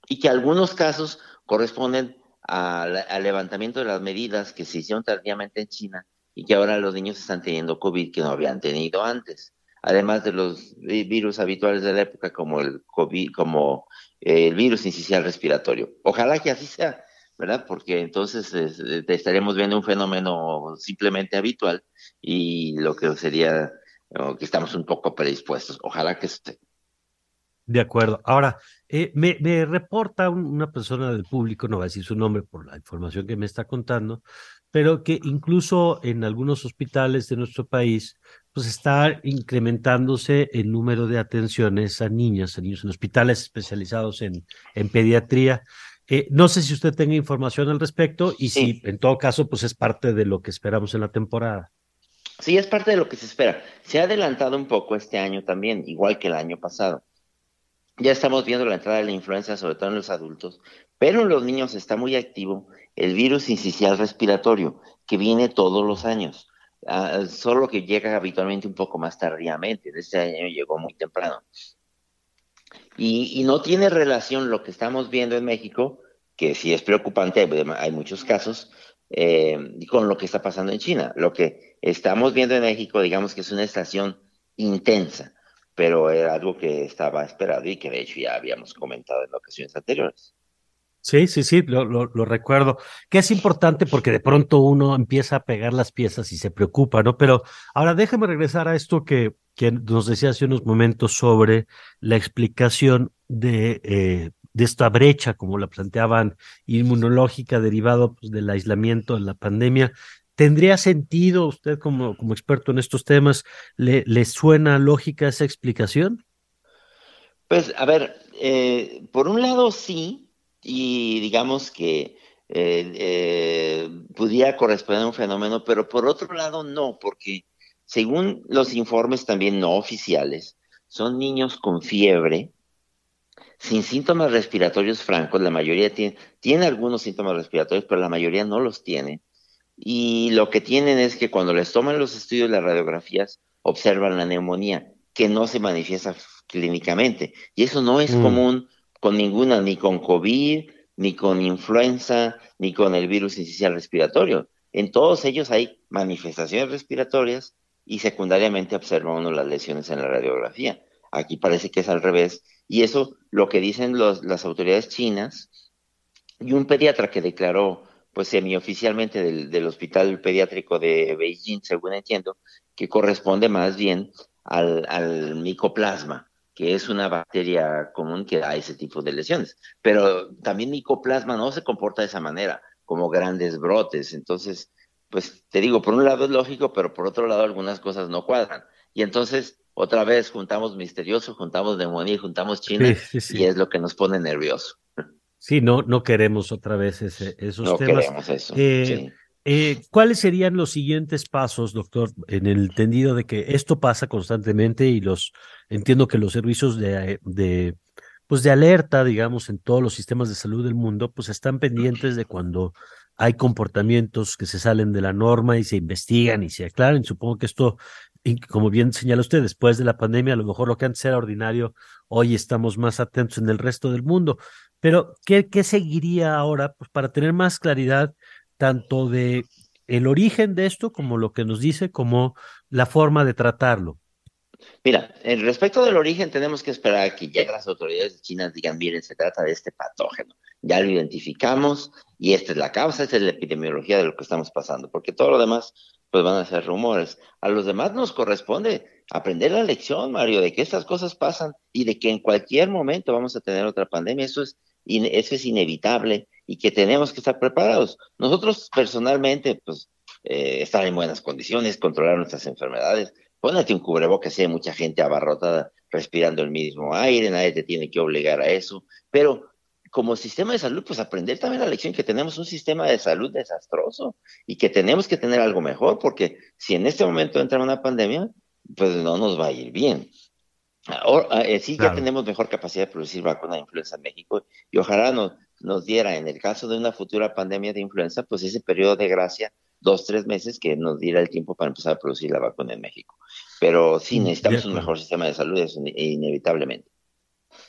Speaker 11: y que algunos casos corresponden al levantamiento de las medidas que se hicieron tardíamente en China y que ahora los niños están teniendo COVID que no habían tenido antes, además de los virus habituales de la época como el COVID, como el virus incisional respiratorio. Ojalá que así sea, ¿verdad? Porque entonces estaremos viendo un fenómeno simplemente habitual y lo que sería que estamos un poco predispuestos. Ojalá que esté.
Speaker 2: De acuerdo. Ahora, eh, me, me, reporta una persona del público, no va a decir su nombre por la información que me está contando, pero que incluso en algunos hospitales de nuestro país, pues está incrementándose el número de atenciones a niñas, a niños en hospitales especializados en, en pediatría. Eh, no sé si usted tenga información al respecto y si en todo caso pues es parte de lo que esperamos en la temporada.
Speaker 11: Sí, es parte de lo que se espera. Se ha adelantado un poco este año también, igual que el año pasado. Ya estamos viendo la entrada de la influenza, sobre todo en los adultos, pero en los niños está muy activo el virus incisional respiratorio, que viene todos los años, ah, solo que llega habitualmente un poco más tardíamente. Este año llegó muy temprano. Y, no tiene relación lo que estamos viendo en México, que sí es preocupante, hay, muchos casos, eh, con lo que está pasando en China. Lo que estamos viendo en México, digamos que es una estación intensa, pero era algo que estaba esperado y que de hecho ya habíamos comentado en ocasiones anteriores.
Speaker 2: Sí, sí, sí, lo, recuerdo. Que es importante porque de pronto uno empieza a pegar las piezas y se preocupa, ¿no? Pero ahora déjame regresar a esto que, que nos decía hace unos momentos sobre la explicación de, eh, de esta brecha, como la planteaban, inmunológica derivado pues, del aislamiento de la pandemia. ¿Tendría sentido, usted como, como experto en estos temas, le, le suena lógica esa explicación?
Speaker 11: Pues, a ver, eh, por un lado sí, y digamos que eh, eh, pudiera corresponder a un fenómeno, pero por otro lado no, porque según los informes también no oficiales, son niños con fiebre, sin síntomas respiratorios francos, la mayoría tiene, tiene algunos síntomas respiratorios, pero la mayoría no los tiene. Y lo que tienen es que cuando les toman los estudios, las radiografías, observan la neumonía, que no se manifiesta clínicamente. Y eso no es mm. común con ninguna, ni con COVID, ni con influenza, ni con el virus inicial respiratorio. En todos ellos hay manifestaciones respiratorias y secundariamente observa uno las lesiones en la radiografía. Aquí parece que es al revés. Y eso lo que dicen las autoridades chinas y un pediatra que declaró, pues semioficialmente del, del hospital pediátrico de Beijing, según entiendo, que corresponde más bien al, al micoplasma, que es una bacteria común que da ese tipo de lesiones. Pero también micoplasma no se comporta de esa manera, como grandes brotes. Entonces, pues te digo, por un lado es lógico, pero por otro lado algunas cosas no cuadran. Y entonces, otra vez, juntamos misterioso, juntamos demonio, juntamos China, y es lo que nos pone nervioso.
Speaker 2: Sí, no, no queremos otra vez ese, esos
Speaker 11: no
Speaker 2: temas.
Speaker 11: queremos eso.
Speaker 2: Eh, eh, ¿Cuáles serían los siguientes pasos, doctor, en el entendido de que esto pasa constantemente y los entiendo que los servicios de, de pues de alerta, digamos, en todos los sistemas de salud del mundo, pues están pendientes de cuando hay comportamientos que se salen de la norma y se investigan y se aclaran. Supongo que esto, como bien señala usted, después de la pandemia, a lo mejor lo que antes era ordinario, hoy estamos más atentos en el resto del mundo. Pero, ¿qué, qué seguiría ahora? Pues para tener más claridad tanto de el origen de esto como lo que nos dice, como la forma de tratarlo.
Speaker 11: Mira, respecto del origen tenemos que esperar a que ya las autoridades chinas digan, miren, se trata de este patógeno, ya lo identificamos y esta es la causa, esta es la epidemiología de lo que estamos pasando, porque todo lo demás pues van a ser rumores. A los demás nos corresponde aprender la lección, Mario, de que estas cosas pasan y de que en cualquier momento vamos a tener otra pandemia, eso es, eso es inevitable y que tenemos que estar preparados. Nosotros personalmente, pues, eh, estar en buenas condiciones, controlar nuestras enfermedades. Pónete un cubrebocas, si hay mucha gente abarrotada respirando el mismo aire, nadie te tiene que obligar a eso, pero como sistema de salud, pues aprender también la lección que tenemos un sistema de salud desastroso y que tenemos que tener algo mejor, porque si en este momento entra una pandemia, pues no nos va a ir bien. Ahora, eh, sí, ya tenemos mejor capacidad de producir vacuna de influenza en México y ojalá nos, nos diera, en el caso de una futura pandemia de influenza, pues ese periodo de gracia, dos, tres meses, que nos diera el tiempo para empezar a producir la vacuna en México. Pero sí, mm, necesitamos un mejor sistema de salud, eso inevitablemente.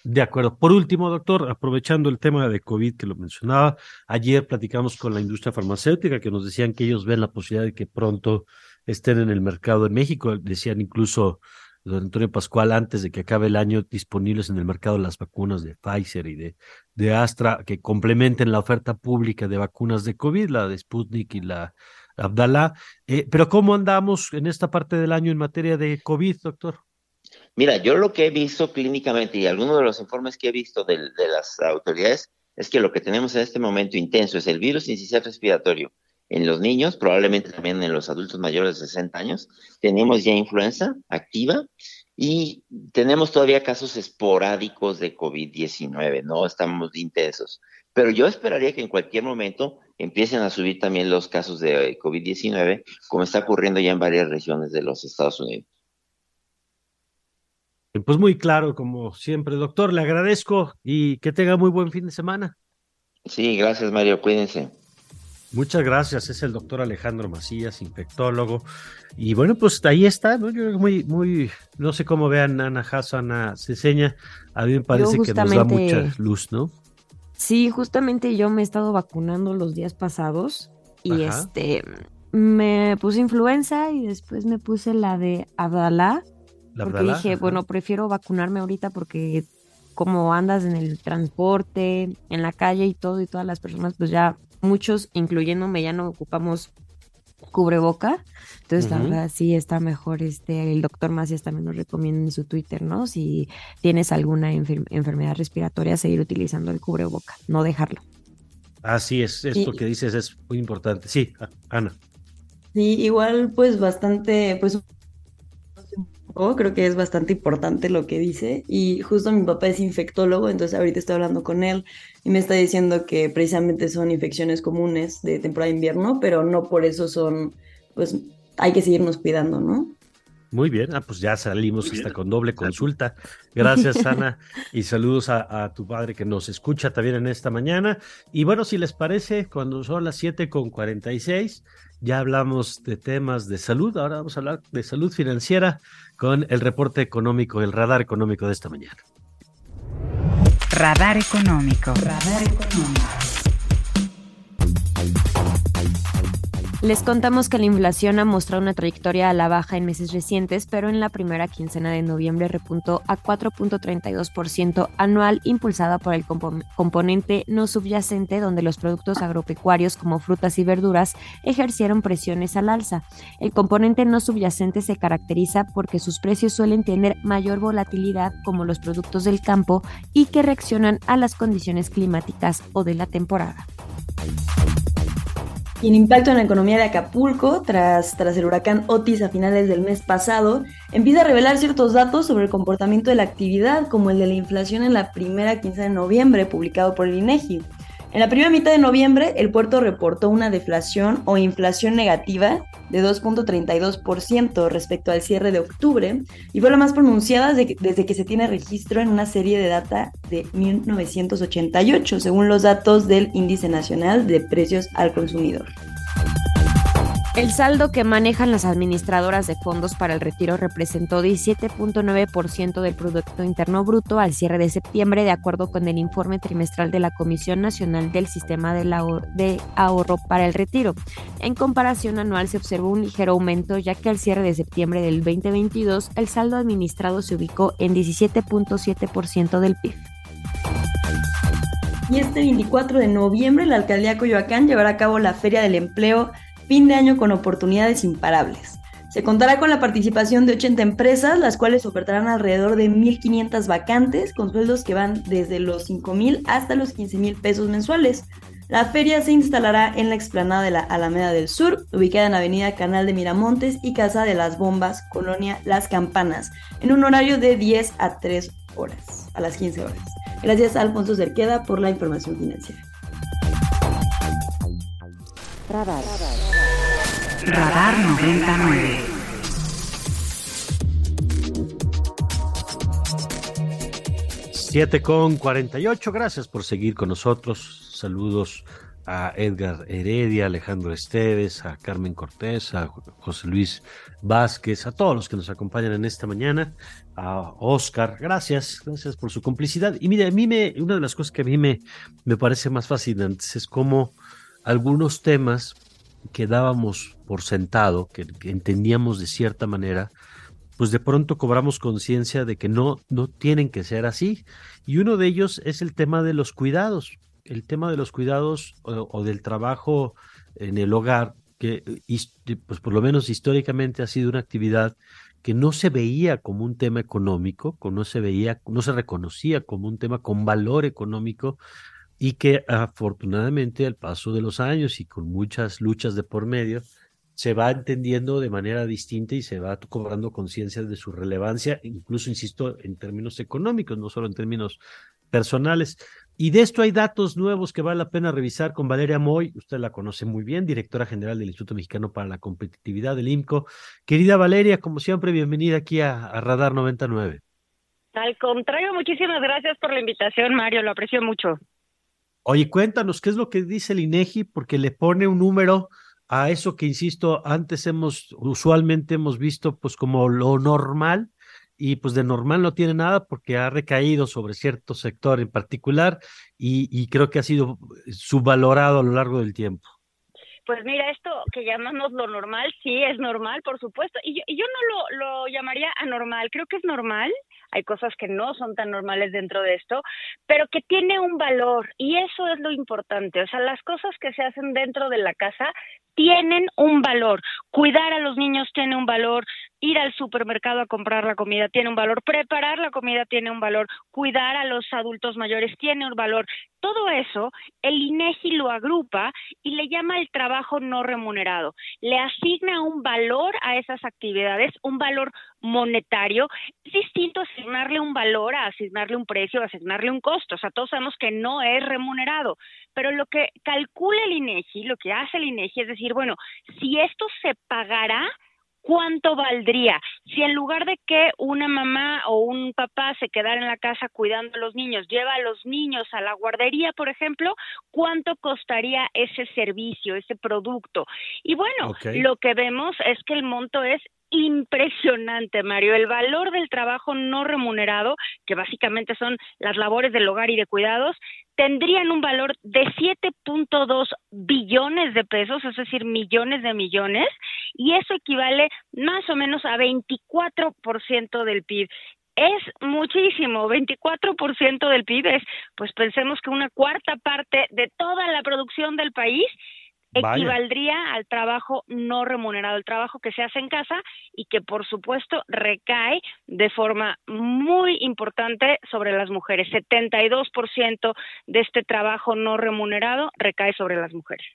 Speaker 2: De acuerdo. Por último, doctor, aprovechando el tema de COVID que lo mencionaba, ayer platicamos con la industria farmacéutica que nos decían que ellos ven la posibilidad de que pronto estén en el mercado de México. Decían incluso don Antonio Pascual, antes de que acabe el año, disponibles en el mercado las vacunas de Pfizer y de, Astra, que complementen la oferta pública de vacunas de COVID, la de Sputnik y la Abdalá. Eh, pero ¿cómo andamos en esta parte del año en materia de COVID, doctor?
Speaker 11: Mira, yo lo que he visto clínicamente y algunos de los informes que he visto de, las autoridades es que lo que tenemos en este momento intenso es el virus incisional respiratorio en los niños, probablemente también en los adultos mayores de 60 años. Tenemos ya influenza activa y tenemos todavía casos esporádicos de COVID-19, no estamos intensos. Pero yo esperaría que en cualquier momento empiecen a subir también los casos de COVID-19, como está ocurriendo ya en varias regiones de los Estados Unidos.
Speaker 2: Pues muy claro, como siempre, doctor, le agradezco y que tenga muy buen fin de semana.
Speaker 11: Sí, gracias Mario, cuídense.
Speaker 2: Muchas gracias, es el doctor Alejandro Macías, infectólogo. Y bueno, pues ahí está, ¿no? Yo muy, muy, no sé cómo vean Ana Hassan, Ana Ceseña, a mí me parece que nos da mucha luz, ¿no?
Speaker 3: Sí, justamente yo me he estado vacunando los días pasados y este, me puse influenza y después me puse la de Abdalá, porque dije, bueno, prefiero vacunarme ahorita porque como andas en el transporte, en la calle y todo, y todas las personas pues ya muchos, incluyéndome, ya no ocupamos cubreboca. Entonces, la verdad, sí está mejor. Este, el doctor Macías también nos recomienda en su Twitter, ¿no? Si tienes alguna enfermedad respiratoria, seguir utilizando el cubreboca, no dejarlo.
Speaker 2: Así es, esto que dices es muy importante. Sí, Ana.
Speaker 4: Sí, igual, pues bastante, pues creo que es bastante importante lo que dice. Y justo mi papá es infectólogo, entonces ahorita estoy hablando con él y me está diciendo que precisamente son infecciones comunes de temporada de invierno, pero no por eso son, pues hay que seguirnos cuidando, ¿no?
Speaker 2: Muy bien, ah, pues ya salimos hasta con doble consulta. Gracias, Ana, y saludos a, tu padre que nos escucha también en esta mañana. Y bueno, si les parece, cuando son las 7 con 46, ya hablamos de temas de salud. Ahora vamos a hablar de salud financiera con el reporte económico, el radar económico de esta mañana.
Speaker 1: Radar económico. Radar económico.
Speaker 3: Les contamos que la inflación ha mostrado una trayectoria a la baja en meses recientes, pero en la primera quincena de noviembre repuntó a 4.32% anual, impulsada por el componente no subyacente, donde los productos agropecuarios como frutas y verduras ejercieron presiones al alza. El componente no subyacente se caracteriza porque sus precios suelen tener mayor volatilidad, como los productos del campo, y que reaccionan a las condiciones climáticas o de la temporada.
Speaker 4: Y el impacto en la economía de Acapulco, tras, tras el huracán Otis a finales del mes pasado, empieza a revelar ciertos datos sobre el comportamiento de la actividad, como el de la inflación en la primera quincena de noviembre, publicado por el INEGI. En la primera mitad de noviembre, el puerto reportó una deflación o inflación negativa de 2.32% respecto al cierre de octubre y fue la más pronunciada desde que se tiene registro en una serie de data de 1988, según los datos del Índice Nacional de Precios al Consumidor.
Speaker 3: El saldo que manejan las administradoras de fondos para el retiro representó 17.9% del Producto Interno Bruto al cierre de septiembre, de acuerdo con el informe trimestral de la Comisión Nacional del Sistema de, Ahorro para el Retiro. En comparación anual se observó un ligero aumento, ya que al cierre de septiembre del 2022 el saldo administrado se ubicó en 17.7% del PIB.
Speaker 4: Y este 24 de noviembre la alcaldía Coyoacán llevará a cabo la Feria del Empleo fin de año con oportunidades imparables. Se contará con la participación de 80 empresas, las cuales ofertarán alrededor de 1.500 vacantes con sueldos que van desde los 5.000 hasta los 15.000 pesos mensuales. La feria se instalará en la explanada de la Alameda del Sur, ubicada en Avenida Canal de Miramontes y Casa de las Bombas, Colonia Las Campanas, en un horario de 10 a 3 horas, a las 15 horas. Gracias a Alfonso Cerqueda por la información financiera.
Speaker 1: Radar 99.
Speaker 2: Siete con 48, gracias por seguir con nosotros. Saludos a Edgar Heredia, Alejandro Esteves, a Carmen Cortés, a José Luis Vázquez, a todos los que nos acompañan en esta mañana, a Oscar, gracias, gracias por su complicidad. Y mire, a mí me, una de las cosas que a mí me, me parece más fascinantes es cómo algunos temas que dábamos por sentado, que, entendíamos de cierta manera, pues de pronto cobramos conciencia de que no, no tienen que ser así. Y uno de ellos es el tema de los cuidados, el tema de los cuidados o, del trabajo en el hogar, que pues por lo menos históricamente ha sido una actividad que no se veía como un tema económico, no se veía, no se reconocía como un tema con valor económico, y que afortunadamente al paso de los años y con muchas luchas de por medio, se va entendiendo de manera distinta y se va cobrando conciencia de su relevancia, incluso, insisto, en términos económicos, no solo en términos personales. Y de esto hay datos nuevos que vale la pena revisar con Valeria Moy, usted la conoce muy bien, directora general del Instituto Mexicano para la Competitividad del IMCO. Querida Valeria, como siempre, bienvenida aquí a, a Radar 99.
Speaker 12: Al contrario, muchísimas gracias por la invitación, Mario, lo aprecio mucho.
Speaker 2: Oye, cuéntanos, ¿qué es lo que dice el INEGI? Porque le pone un número a eso que, insisto, antes hemos, usualmente hemos visto pues como lo normal, y pues de normal no tiene nada porque ha recaído sobre cierto sector en particular y, creo que ha sido subvalorado a lo largo del tiempo.
Speaker 12: Pues mira, esto que llamamos lo normal, sí es normal, por supuesto, y yo, y yo no lo, lo llamaría anormal, creo que es normal, hay cosas que no son tan normales dentro de esto, pero que tiene un valor y eso es lo importante. O sea, las cosas que se hacen dentro de la casa tienen un valor. Cuidar a los niños tiene un valor, ir al supermercado a comprar la comida tiene un valor, preparar la comida tiene un valor, cuidar a los adultos mayores tiene un valor. Todo eso el INEGI lo agrupa y le llama el trabajo no remunerado. Le asigna un valor a esas actividades, un valor monetario. Es distinto asignarle un valor a asignarle un precio, a asignarle un costo. O sea, todos sabemos que no es remunerado, pero lo que calcula el INEGI, lo que hace el INEGI es decir, bueno, si esto se pagará ¿cuánto valdría? Si en lugar de que una mamá o un papá se quedara en la casa cuidando a los niños, lleva a los niños a la guardería, por ejemplo, ¿cuánto costaría ese servicio, ese producto? Y bueno, lo que vemos es que el monto es impresionante, Mario. El valor del trabajo no remunerado, que básicamente son las labores del hogar y de cuidados, tendrían un valor de 7.2 billones de pesos, es decir, millones de millones, y eso equivale más o menos a 24% del PIB es muchísimo, 24% del PIB es, pues pensemos que una cuarta parte de toda la producción del país equivaldría al trabajo no remunerado, el trabajo que se hace en casa y que por supuesto recae de forma muy importante sobre las mujeres. 72% de este trabajo no remunerado recae sobre las mujeres.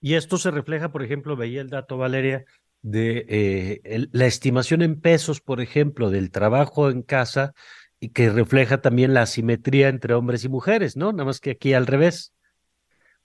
Speaker 2: Y esto se refleja, por ejemplo, veía el dato, Valeria, de eh, la estimación en pesos, por ejemplo, del trabajo en casa y que refleja también la asimetría entre hombres y mujeres, ¿no? Nada más que aquí al revés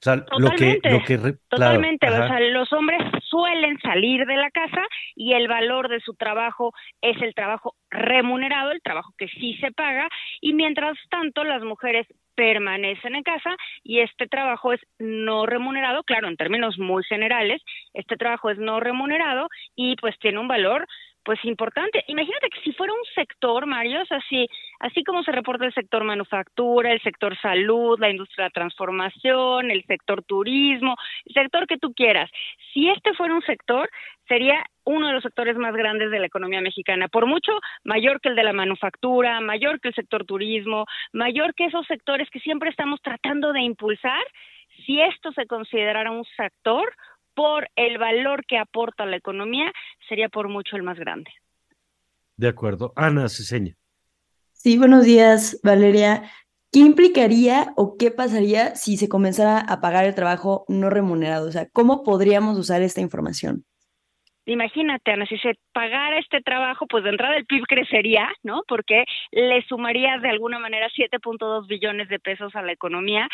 Speaker 12: totalmente, lo que, totalmente. o sea, los hombres suelen salir de la casa y el valor de su trabajo es el trabajo remunerado, el trabajo que sí se paga, y mientras tanto las mujeres permanecen en casa y este trabajo es no remunerado, claro, en términos muy generales, este trabajo es no remunerado y pues tiene un valor pues importante. Imagínate que si fuera un sector, Mario, así, así como se reporta el sector manufactura, el sector salud, la industria de transformación, el sector turismo, el sector que tú quieras, si este fuera un sector, sería uno de los sectores más grandes de la economía mexicana, por mucho mayor que el de la manufactura, mayor que el sector turismo, mayor que esos sectores que siempre estamos tratando de impulsar. Si esto se considerara un sector, por el valor que aporta a la economía, sería por mucho el más grande.
Speaker 2: De acuerdo. Ana Ceseña.
Speaker 4: Sí, buenos días, Valeria. ¿Qué implicaría o qué pasaría si se comenzara a pagar el trabajo no remunerado? O sea, ¿cómo podríamos usar esta información?
Speaker 12: Imagínate, Ana, si se pagara este trabajo, pues de entrada el PIB crecería, ¿no? Porque le sumaría de alguna manera 7.2 billones de pesos a la economía.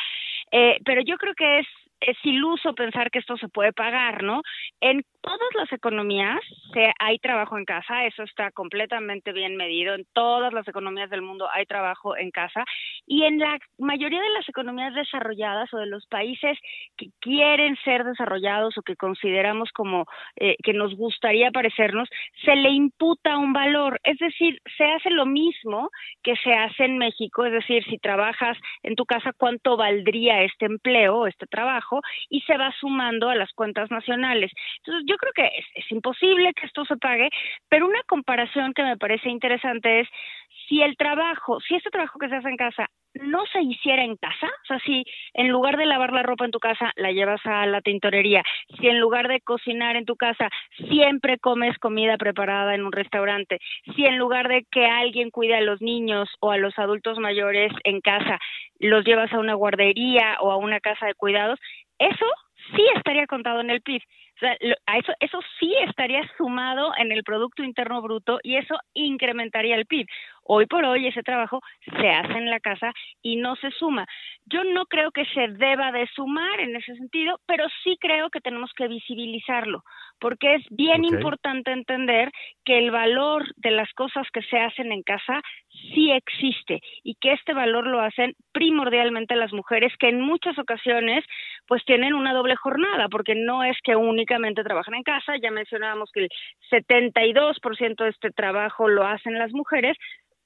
Speaker 12: Eh, pero yo creo que es es iluso pensar que esto se puede pagar, ¿no? En todas las economías se, hay trabajo en casa, eso está completamente bien medido. En todas las economías del mundo hay trabajo en casa y en la mayoría de las economías desarrolladas o de los países que quieren ser desarrollados o que consideramos como eh, que nos gustaría parecernos, se le imputa un valor. Es decir, se hace lo mismo que se hace en México, es decir, si trabajas en tu casa, ¿cuánto valdría este empleo, este trabajo? Y se va sumando a las cuentas nacionales. Entonces, yo creo que es, es imposible que esto se pague, pero una comparación que me parece interesante es si el trabajo, si este trabajo que se hace en casa no se hiciera en casa, o sea, si en lugar de lavar la ropa en tu casa la llevas a la tintorería, si en lugar de cocinar en tu casa siempre comes comida preparada en un restaurante, si en lugar de que alguien cuide a los niños o a los adultos mayores en casa, los llevas a una guardería o a una casa de cuidados, eso sí estaría contado en el PIB. O sea, eso, eso sí estaría sumado en el Producto Interno Bruto y eso incrementaría el PIB. Hoy por hoy ese trabajo se hace en la casa y no se suma. Yo no creo que se deba de sumar en ese sentido, pero sí creo que tenemos que visibilizarlo, porque es bien importante entender que el valor de las cosas que se hacen en casa sí existe y que este valor lo hacen primordialmente las mujeres que en muchas ocasiones pues tienen una doble jornada, porque no es que únicamente trabajan en casa, ya mencionábamos que el 72% de este trabajo lo hacen las mujeres,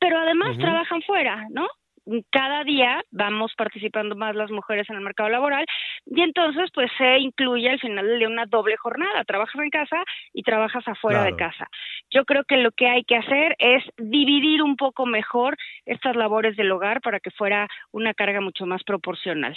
Speaker 12: pero además trabajan fuera, ¿no? cada día vamos participando más las mujeres en el mercado laboral y entonces pues se incluye al final de una doble jornada, trabajas en casa y trabajas afuera de casa. Yo creo que lo que hay que hacer es dividir un poco mejor estas labores del hogar para que fuera una carga mucho más proporcional.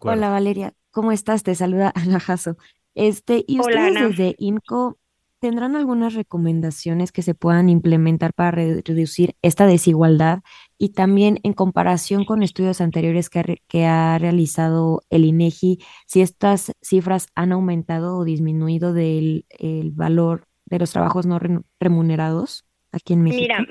Speaker 3: Hola Valeria, ¿cómo estás? Te saluda Ana Jasso. Este, y ustedes desde INCO ¿Tendrán algunas recomendaciones que se puedan implementar para reducir esta desigualdad y también en comparación con estudios anteriores que ha, realizado el INEGI, si estas cifras han aumentado o disminuido del el valor de los trabajos no remunerados aquí en México?
Speaker 12: Mira,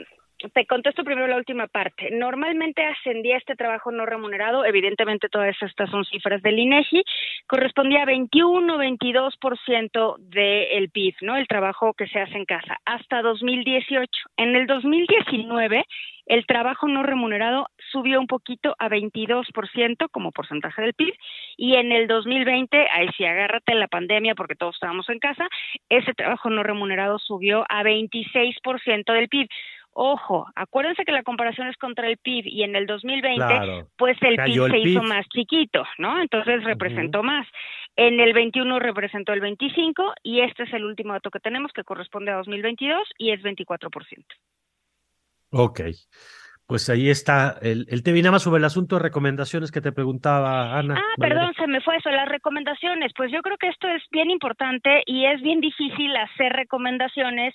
Speaker 12: te contesto primero la última parte. Normalmente ascendía este trabajo no remunerado, evidentemente todas estas son cifras del INEGI, correspondía a 21, 22% del PIB, ¿no? El trabajo que se hace en casa, hasta 2018. En el 2019 el trabajo no remunerado subió un poquito a 22% como porcentaje del PIB y en el 2020, ahí sí agárrate la pandemia porque todos estábamos en casa, ese trabajo no remunerado subió a 26% del PIB. Ojo, acuérdense que la comparación es contra el PIB y en el 2020, pues el PIB se hizo más chiquito, ¿no? Entonces representó más. En el 21 representó el 25 y este es el último dato que tenemos que corresponde a 2022 y es 24%.
Speaker 2: Ok. Pues ahí está el, el tema. nada más sobre el asunto de recomendaciones que te preguntaba Ana.
Speaker 12: Ah, perdón, se me fue eso, las recomendaciones. Pues yo creo que esto es bien importante y es bien difícil hacer recomendaciones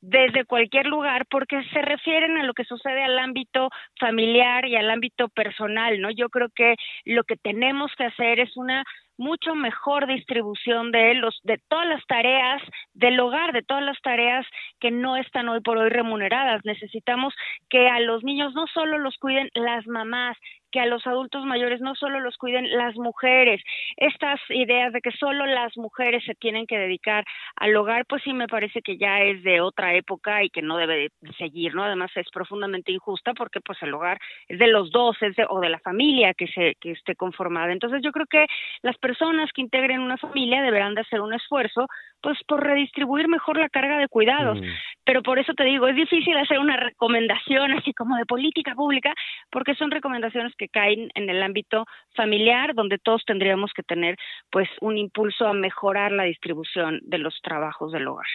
Speaker 12: desde cualquier lugar porque se refieren a lo que sucede al ámbito familiar y al ámbito personal, ¿no? Yo creo que lo que tenemos que hacer es una mucho mejor distribución de los de todas las tareas del hogar, de todas las tareas que no están hoy por hoy remuneradas. Necesitamos que a los niños no solo los cuiden las mamás, que a los adultos mayores no solo los cuiden las mujeres. Estas ideas de que solo las mujeres se tienen que dedicar al hogar, pues sí me parece que ya es de otra época y que no debe de seguir, ¿no? Además es profundamente injusta porque pues el hogar es de los dos, es de, o de la familia que se que esté conformada. Entonces yo creo que las personas que integren una familia deberán de hacer un esfuerzo pues por redistribuir mejor la carga de cuidados. Mm. Pero por eso te digo, es difícil hacer una recomendación así como de política pública porque son recomendaciones que caen en el ámbito familiar, donde todos tendríamos que tener pues un impulso a mejorar la distribución de los trabajos del hogar.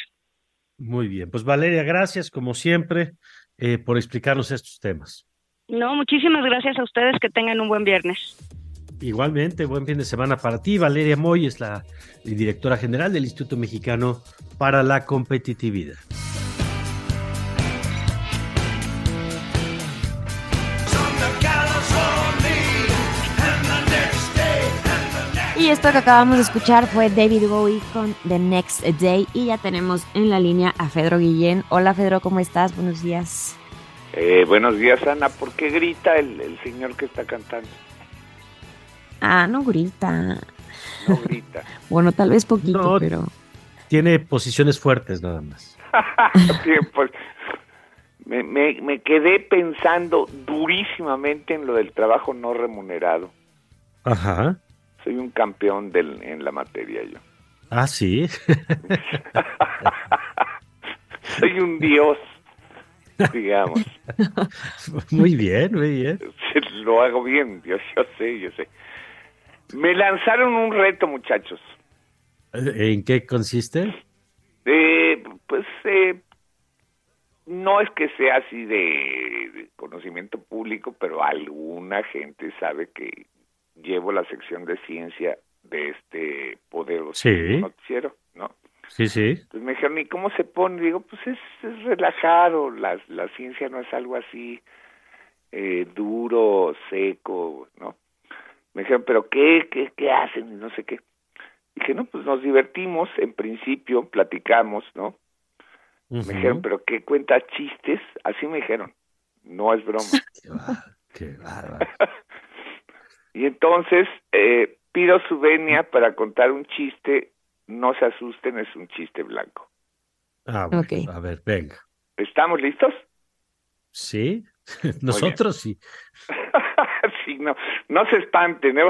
Speaker 2: Muy bien, pues Valeria, gracias como siempre eh, por explicarnos estos temas.
Speaker 12: No, muchísimas gracias a ustedes, que tengan un buen viernes.
Speaker 2: Igualmente, buen fin de semana para ti. Valeria Moy es la directora general del Instituto Mexicano para la Competitividad.
Speaker 3: Y esto que acabamos de escuchar fue David Bowie con The Next Day y ya tenemos en la línea a Fedro Guillén. Hola Fedro, ¿cómo estás? Buenos días.
Speaker 13: Eh, buenos días Ana, ¿por qué grita el, señor que está cantando?
Speaker 3: Ah, no grita.
Speaker 13: No grita.
Speaker 3: bueno, tal vez poquito, pero...
Speaker 2: Tiene posiciones fuertes nada más.
Speaker 13: pues, me, me, me quedé pensando durísimamente en lo del trabajo no remunerado.
Speaker 2: Ajá.
Speaker 13: Soy un campeón del, en la materia yo.
Speaker 2: Ah, sí.
Speaker 13: Soy un dios, digamos.
Speaker 2: Muy bien, muy bien.
Speaker 13: Lo hago bien, yo, yo sé, yo sé. Me lanzaron un reto, muchachos.
Speaker 2: ¿En qué consiste?
Speaker 13: Eh, pues eh, no es que sea así de, conocimiento público, pero alguna gente sabe que llevo la sección de ciencia de este poderoso noticiero, ¿no?
Speaker 2: Sí, sí.
Speaker 13: Entonces me dijeron, ¿y cómo se pone? Digo, pues es, relajado, la, la ciencia no es algo así eh, duro, seco, ¿no? Me dijeron, ¿pero qué, qué, qué hacen? No sé qué. Dije, no, pues nos divertimos, en principio, platicamos, ¿no? Me dijeron, ¿pero qué cuenta chistes? Así me dijeron, no es broma.
Speaker 2: qué,
Speaker 13: Y entonces eh, pido su venia para contar un chiste. No se asusten, es un chiste blanco.
Speaker 2: Ah, bueno, a ver, venga.
Speaker 13: ¿Estamos listos?
Speaker 2: Sí, nosotros sí.
Speaker 13: sí, no, no se espanten, ¿eh?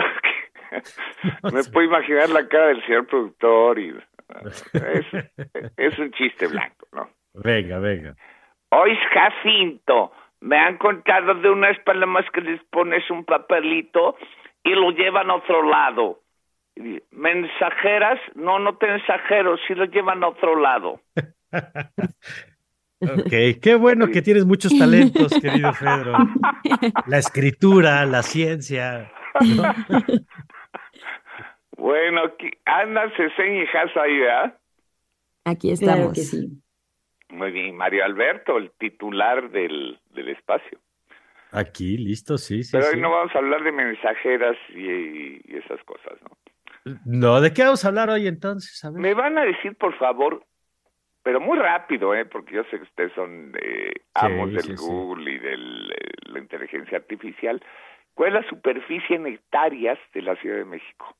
Speaker 13: me puedo imaginar la cara del señor productor y es, es un chiste blanco, ¿no?
Speaker 2: Venga, venga.
Speaker 13: Hoy Jacinto me han contado de unas palomas que les pones un papelito y lo llevan a otro lado. Mensajeras, no, no te mensajero, sí lo llevan a otro lado.
Speaker 2: ok, qué bueno que tienes muchos talentos, querido Pedro. La escritura, la ciencia.
Speaker 13: bueno, aquí, andas ese hijas ahí, ¿verdad?
Speaker 3: Aquí estamos.
Speaker 13: Muy bien, Mario Alberto, el titular del, del espacio.
Speaker 2: Aquí, listo, sí, sí.
Speaker 13: Pero hoy no vamos a hablar de mensajeras y, esas cosas, ¿no?
Speaker 2: No, ¿de qué vamos a hablar hoy entonces?
Speaker 13: Me van a decir, por favor, pero muy rápido, ¿eh? porque yo sé que ustedes son eh, amos del Google y de la inteligencia artificial. ¿Cuál es la superficie en hectáreas de la Ciudad de México?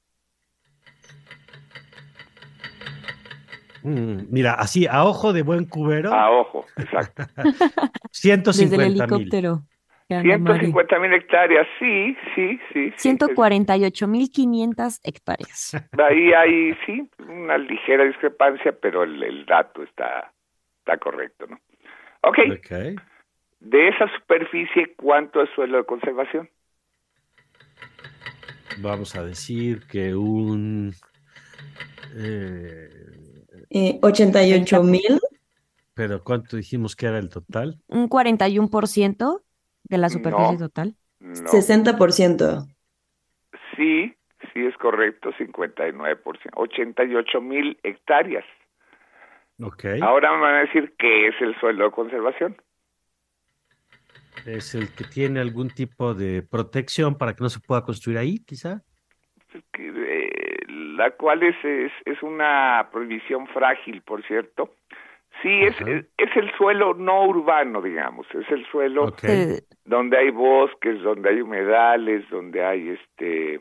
Speaker 2: Mm, mira, así a ojo de buen cubero.
Speaker 13: A ojo, exacto.
Speaker 2: 150
Speaker 3: Desde el helicóptero.
Speaker 13: 150 mil hectáreas, sí, sí, sí.
Speaker 3: 148 mil 500 hectáreas.
Speaker 13: Ahí hay, sí, una ligera discrepancia, pero el, dato está, está correcto, ¿no? Ok. okay. De esa superficie, ¿cuánto es suelo de conservación?
Speaker 2: Vamos a decir que un...
Speaker 4: Eh, eh, 88 mil.
Speaker 2: Pero ¿cuánto dijimos que era el total?
Speaker 3: Un 41% de la superficie total?
Speaker 4: No. 60%.
Speaker 13: Sí, sí es correcto, 59%. 88 mil hectáreas.
Speaker 2: Ok.
Speaker 13: Ahora me van a decir qué es el suelo de conservación.
Speaker 2: ¿Es el que tiene algún tipo de protección para que no se pueda construir ahí, quizá?
Speaker 13: La cual es, es, es una prohibición frágil, por cierto, Sí, es, es, el suelo no urbano, digamos, es el suelo donde hay bosques, donde hay humedales, donde hay este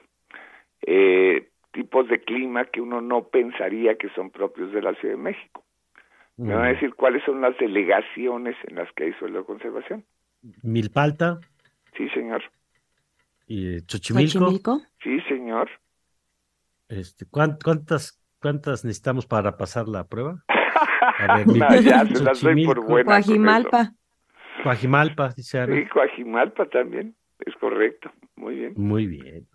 Speaker 13: eh, tipos de clima que uno no pensaría que son propios de la Ciudad de México. Me van a decir cuáles son las delegaciones en las que hay suelo de conservación.
Speaker 2: Milpalta.
Speaker 13: Sí, señor.
Speaker 2: ¿Y Xochimilco?
Speaker 13: Sí, señor.
Speaker 2: Este, ¿cuántas, ¿Cuántas necesitamos para pasar la prueba?
Speaker 13: ya se las doy por buena.
Speaker 3: Coajimalpa.
Speaker 2: Coajimalpa, dice Ana.
Speaker 13: Sí, Coajimalpa también, es correcto. Muy bien.
Speaker 2: Muy bien.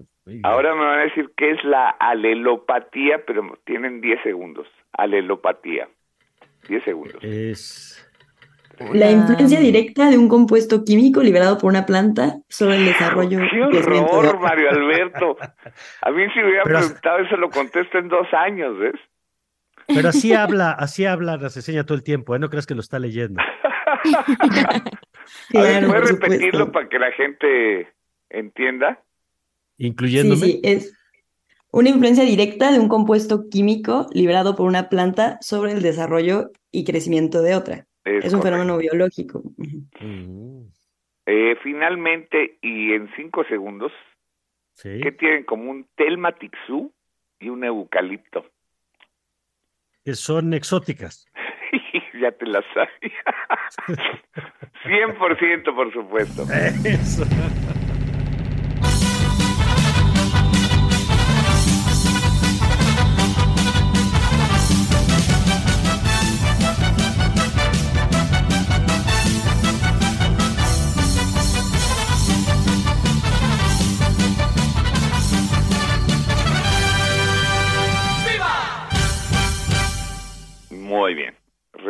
Speaker 13: Ahora me van a decir qué es la alelopatía, pero tienen 10 segundos. Alelopatía. 10 segundos.
Speaker 2: Es.
Speaker 4: La influencia directa de un compuesto químico liberado por una planta sobre el desarrollo.
Speaker 13: ¡Qué horror, Mario Alberto! A mí si me hubiera preguntado eso lo contesto en dos años, ¿ves?
Speaker 2: Pero así habla, así habla la reseña todo el tiempo, ¿eh? No creas que lo está leyendo.
Speaker 13: ¿Puedes repetirlo para que la gente entienda?
Speaker 2: Incluyéndome.
Speaker 4: Sí, sí, es una influencia directa de un compuesto químico liberado por una planta sobre el desarrollo y crecimiento de otra. Es, un fenómeno biológico.
Speaker 13: Mm. Eh, finalmente, y en cinco segundos, ¿qué tienen como un telmatixú y un eucalipto?
Speaker 2: que son exóticas.
Speaker 13: ya te las sabía. 100% por supuesto.
Speaker 2: Eso.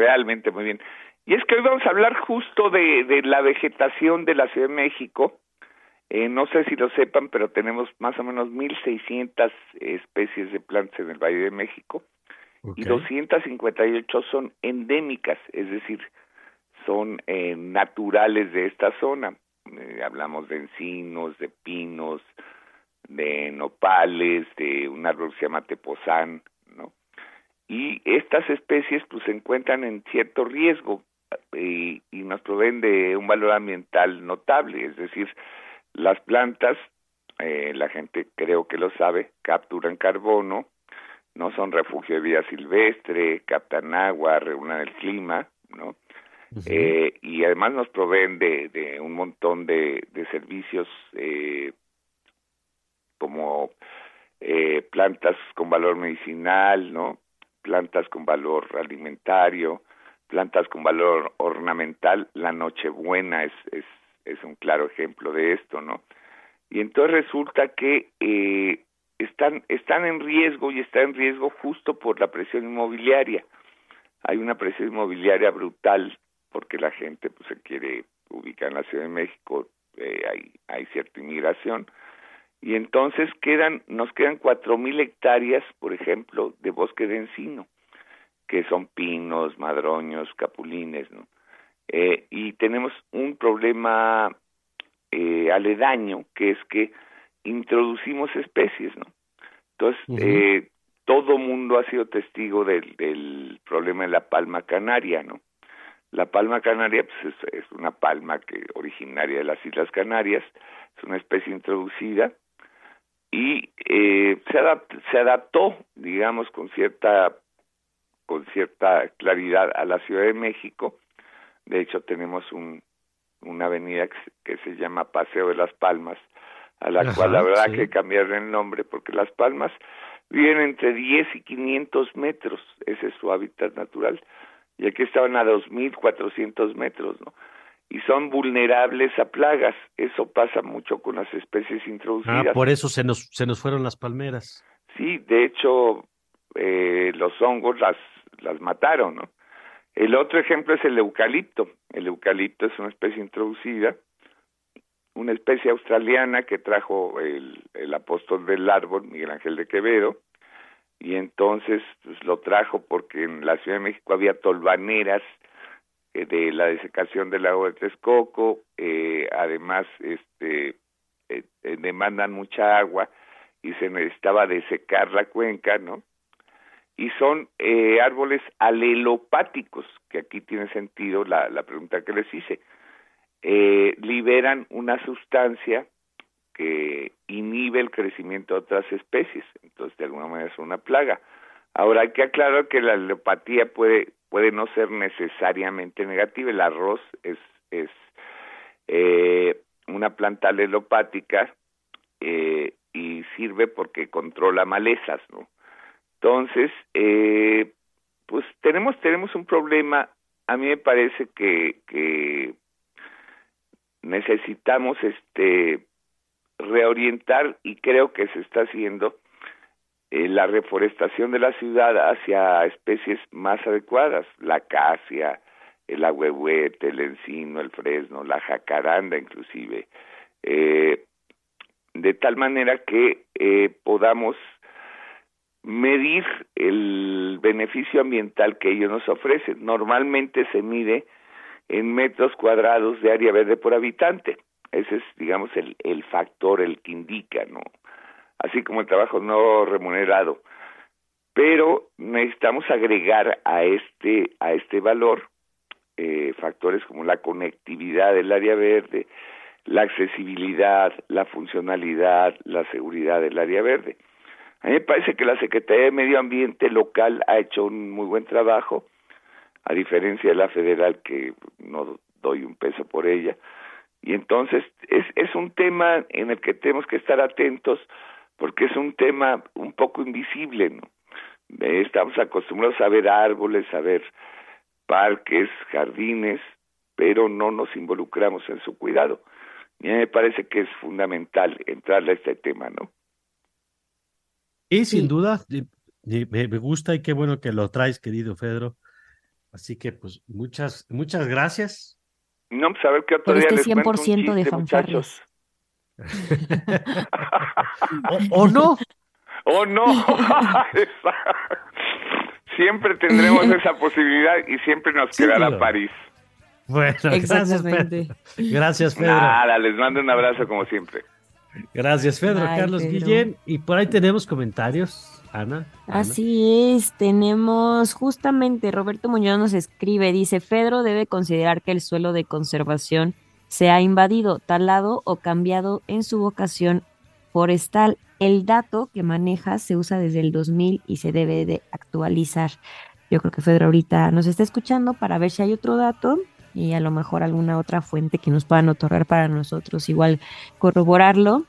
Speaker 13: Realmente muy bien. Y es que hoy vamos a hablar justo de, de la vegetación de la Ciudad de México. Eh, no sé si lo sepan, pero tenemos más o menos 1.600 especies de plantas en el Valle de México y 258 son endémicas, es decir, son eh, naturales de esta zona. Eh, hablamos de encinos, de pinos, de nopales, de un árbol que se llama tepozán, y estas especies pues se encuentran en cierto riesgo y, y nos proveen de un valor ambiental notable, es decir, las plantas, eh, la gente creo que lo sabe, capturan carbono, no son refugio de vida silvestre, captan agua, reúnen el clima, ¿no? eh, y además nos proveen de, de un montón de, de servicios eh, como eh, plantas con valor medicinal, ¿no? Plantas con valor alimentario, plantas con valor ornamental. La Nochebuena es, es, es un claro ejemplo de esto, ¿no? Y entonces resulta que eh, están, están en riesgo y está en riesgo justo por la presión inmobiliaria. Hay una presión inmobiliaria brutal porque la gente pues, se quiere ubicar en la Ciudad de México, eh, hay, hay cierta inmigración, y entonces quedan, nos quedan cuatro mil hectáreas, por ejemplo, de bosque de encino, que son pinos, madroños, capulines, ¿no? Eh, y tenemos un problema eh, aledaño, que es que introducimos especies, ¿no? Entonces, eh, todo mundo ha sido testigo del, del problema de la palma canaria, ¿no? La palma canaria pues, es, es, una palma que originaria de las Islas Canarias, es una especie introducida y eh, se, se adaptó, digamos, con cierta con cierta claridad a la Ciudad de México. De hecho, tenemos un, una avenida que, se llama Paseo de las Palmas, a la cual habrá que cambiarle el nombre, porque las palmas viven entre 10 y 500 metros, ese es su hábitat natural, y aquí estaban a 2.400 metros, ¿no? Y son vulnerables a plagas, eso pasa mucho con las especies introducidas.
Speaker 2: Ah, por eso se nos, se nos fueron las palmeras.
Speaker 13: Sí, de hecho, eh, los hongos las, las mataron, ¿no? El otro ejemplo es el eucalipto. El eucalipto es una especie introducida, una especie australiana que trajo el, el apóstol del árbol, Miguel Ángel de Quevedo, y entonces pues, lo trajo porque en la Ciudad de México había tolvaneras eh, de la desecación del lago de Texcoco, eh, además este eh, eh, demandan mucha agua y se necesitaba desecar la cuenca, ¿no? y son árboles alelopáticos, que aquí tiene sentido la, la pregunta que les hice. Liberan una sustancia que inhibe el crecimiento de otras especies, entonces de alguna manera es una plaga. Ahora hay que aclarar que la alelopatía puede, puede no ser necesariamente negativa, el arroz es, es eh, una planta alelopática eh, y sirve porque controla malezas, ¿no? Entonces, eh, pues tenemos, tenemos un problema, a mí me parece que, que necesitamos este reorientar y creo que se está haciendo eh, la reforestación de la ciudad hacia especies más adecuadas, la acacia, el agüehuete, el encino, el fresno, la jacaranda inclusive, eh, de tal manera que eh, podamos medir el beneficio ambiental que ellos nos ofrecen. Normalmente se mide en metros cuadrados de área verde por habitante. Ese es, digamos, el, el factor, el que indica, ¿no? Así como el trabajo no remunerado. Pero necesitamos agregar a este, a este valor eh, factores como la conectividad del área verde, la accesibilidad, la funcionalidad, la seguridad del área verde. A mí me parece que la Secretaría de Medio Ambiente local ha hecho un muy buen trabajo, a diferencia de la federal que no doy un peso por ella. Y entonces es, es un tema en el que tenemos que estar atentos porque es un tema un poco invisible, ¿no? Eh, estamos acostumbrados a ver árboles, a ver parques, jardines, pero no nos involucramos en su cuidado. Y a mí me parece que es fundamental entrarle a este tema, ¿no?
Speaker 2: Y sin duda, me, gusta y qué bueno que lo traes, querido Pedro. Así que, pues, muchas, muchas gracias.
Speaker 13: No, pues a ver qué otro
Speaker 3: Por
Speaker 13: día
Speaker 3: este
Speaker 13: les
Speaker 3: 100% de
Speaker 13: fanfarrias.
Speaker 2: o, o, no.
Speaker 13: O no. siempre tendremos esa posibilidad y siempre nos
Speaker 2: Sí,
Speaker 13: quedará
Speaker 2: claro.
Speaker 13: París.
Speaker 2: Bueno, gracias,
Speaker 3: Exactamente.
Speaker 2: Pedro. Gracias, Pedro.
Speaker 13: Nada, les mando un abrazo como siempre.
Speaker 2: Gracias, Pedro. Carlos
Speaker 3: Pedro.
Speaker 2: Guillén. Y por ahí tenemos comentarios, Ana. Ana.
Speaker 3: Así es, tenemos justamente Roberto Muñoz nos escribe, dice, Pedro debe considerar que el suelo de conservación se ha invadido, talado o cambiado en su vocación forestal. El dato que maneja se usa desde el 2000 y se debe de actualizar. Yo creo que Pedro ahorita nos está escuchando para ver si hay otro dato y a lo mejor alguna otra fuente que nos puedan otorgar para nosotros igual corroborarlo.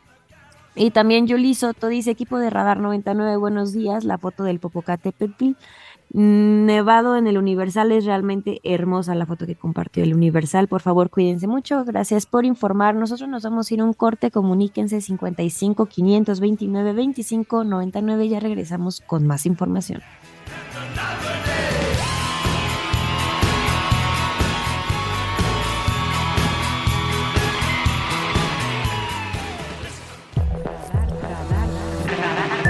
Speaker 3: Y también Yuli Soto dice, equipo de Radar 99, buenos días, la foto del Popocatépetl nevado en el Universal es realmente hermosa la foto que compartió el Universal, por favor cuídense mucho, gracias por informar, nosotros nos vamos a ir a un corte, comuníquense 55 529 25 99, ya regresamos con más información.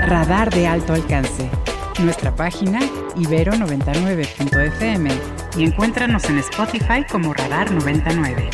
Speaker 1: Radar de alto alcance. Nuestra página ibero99.fm y encuéntranos en Spotify como Radar 99.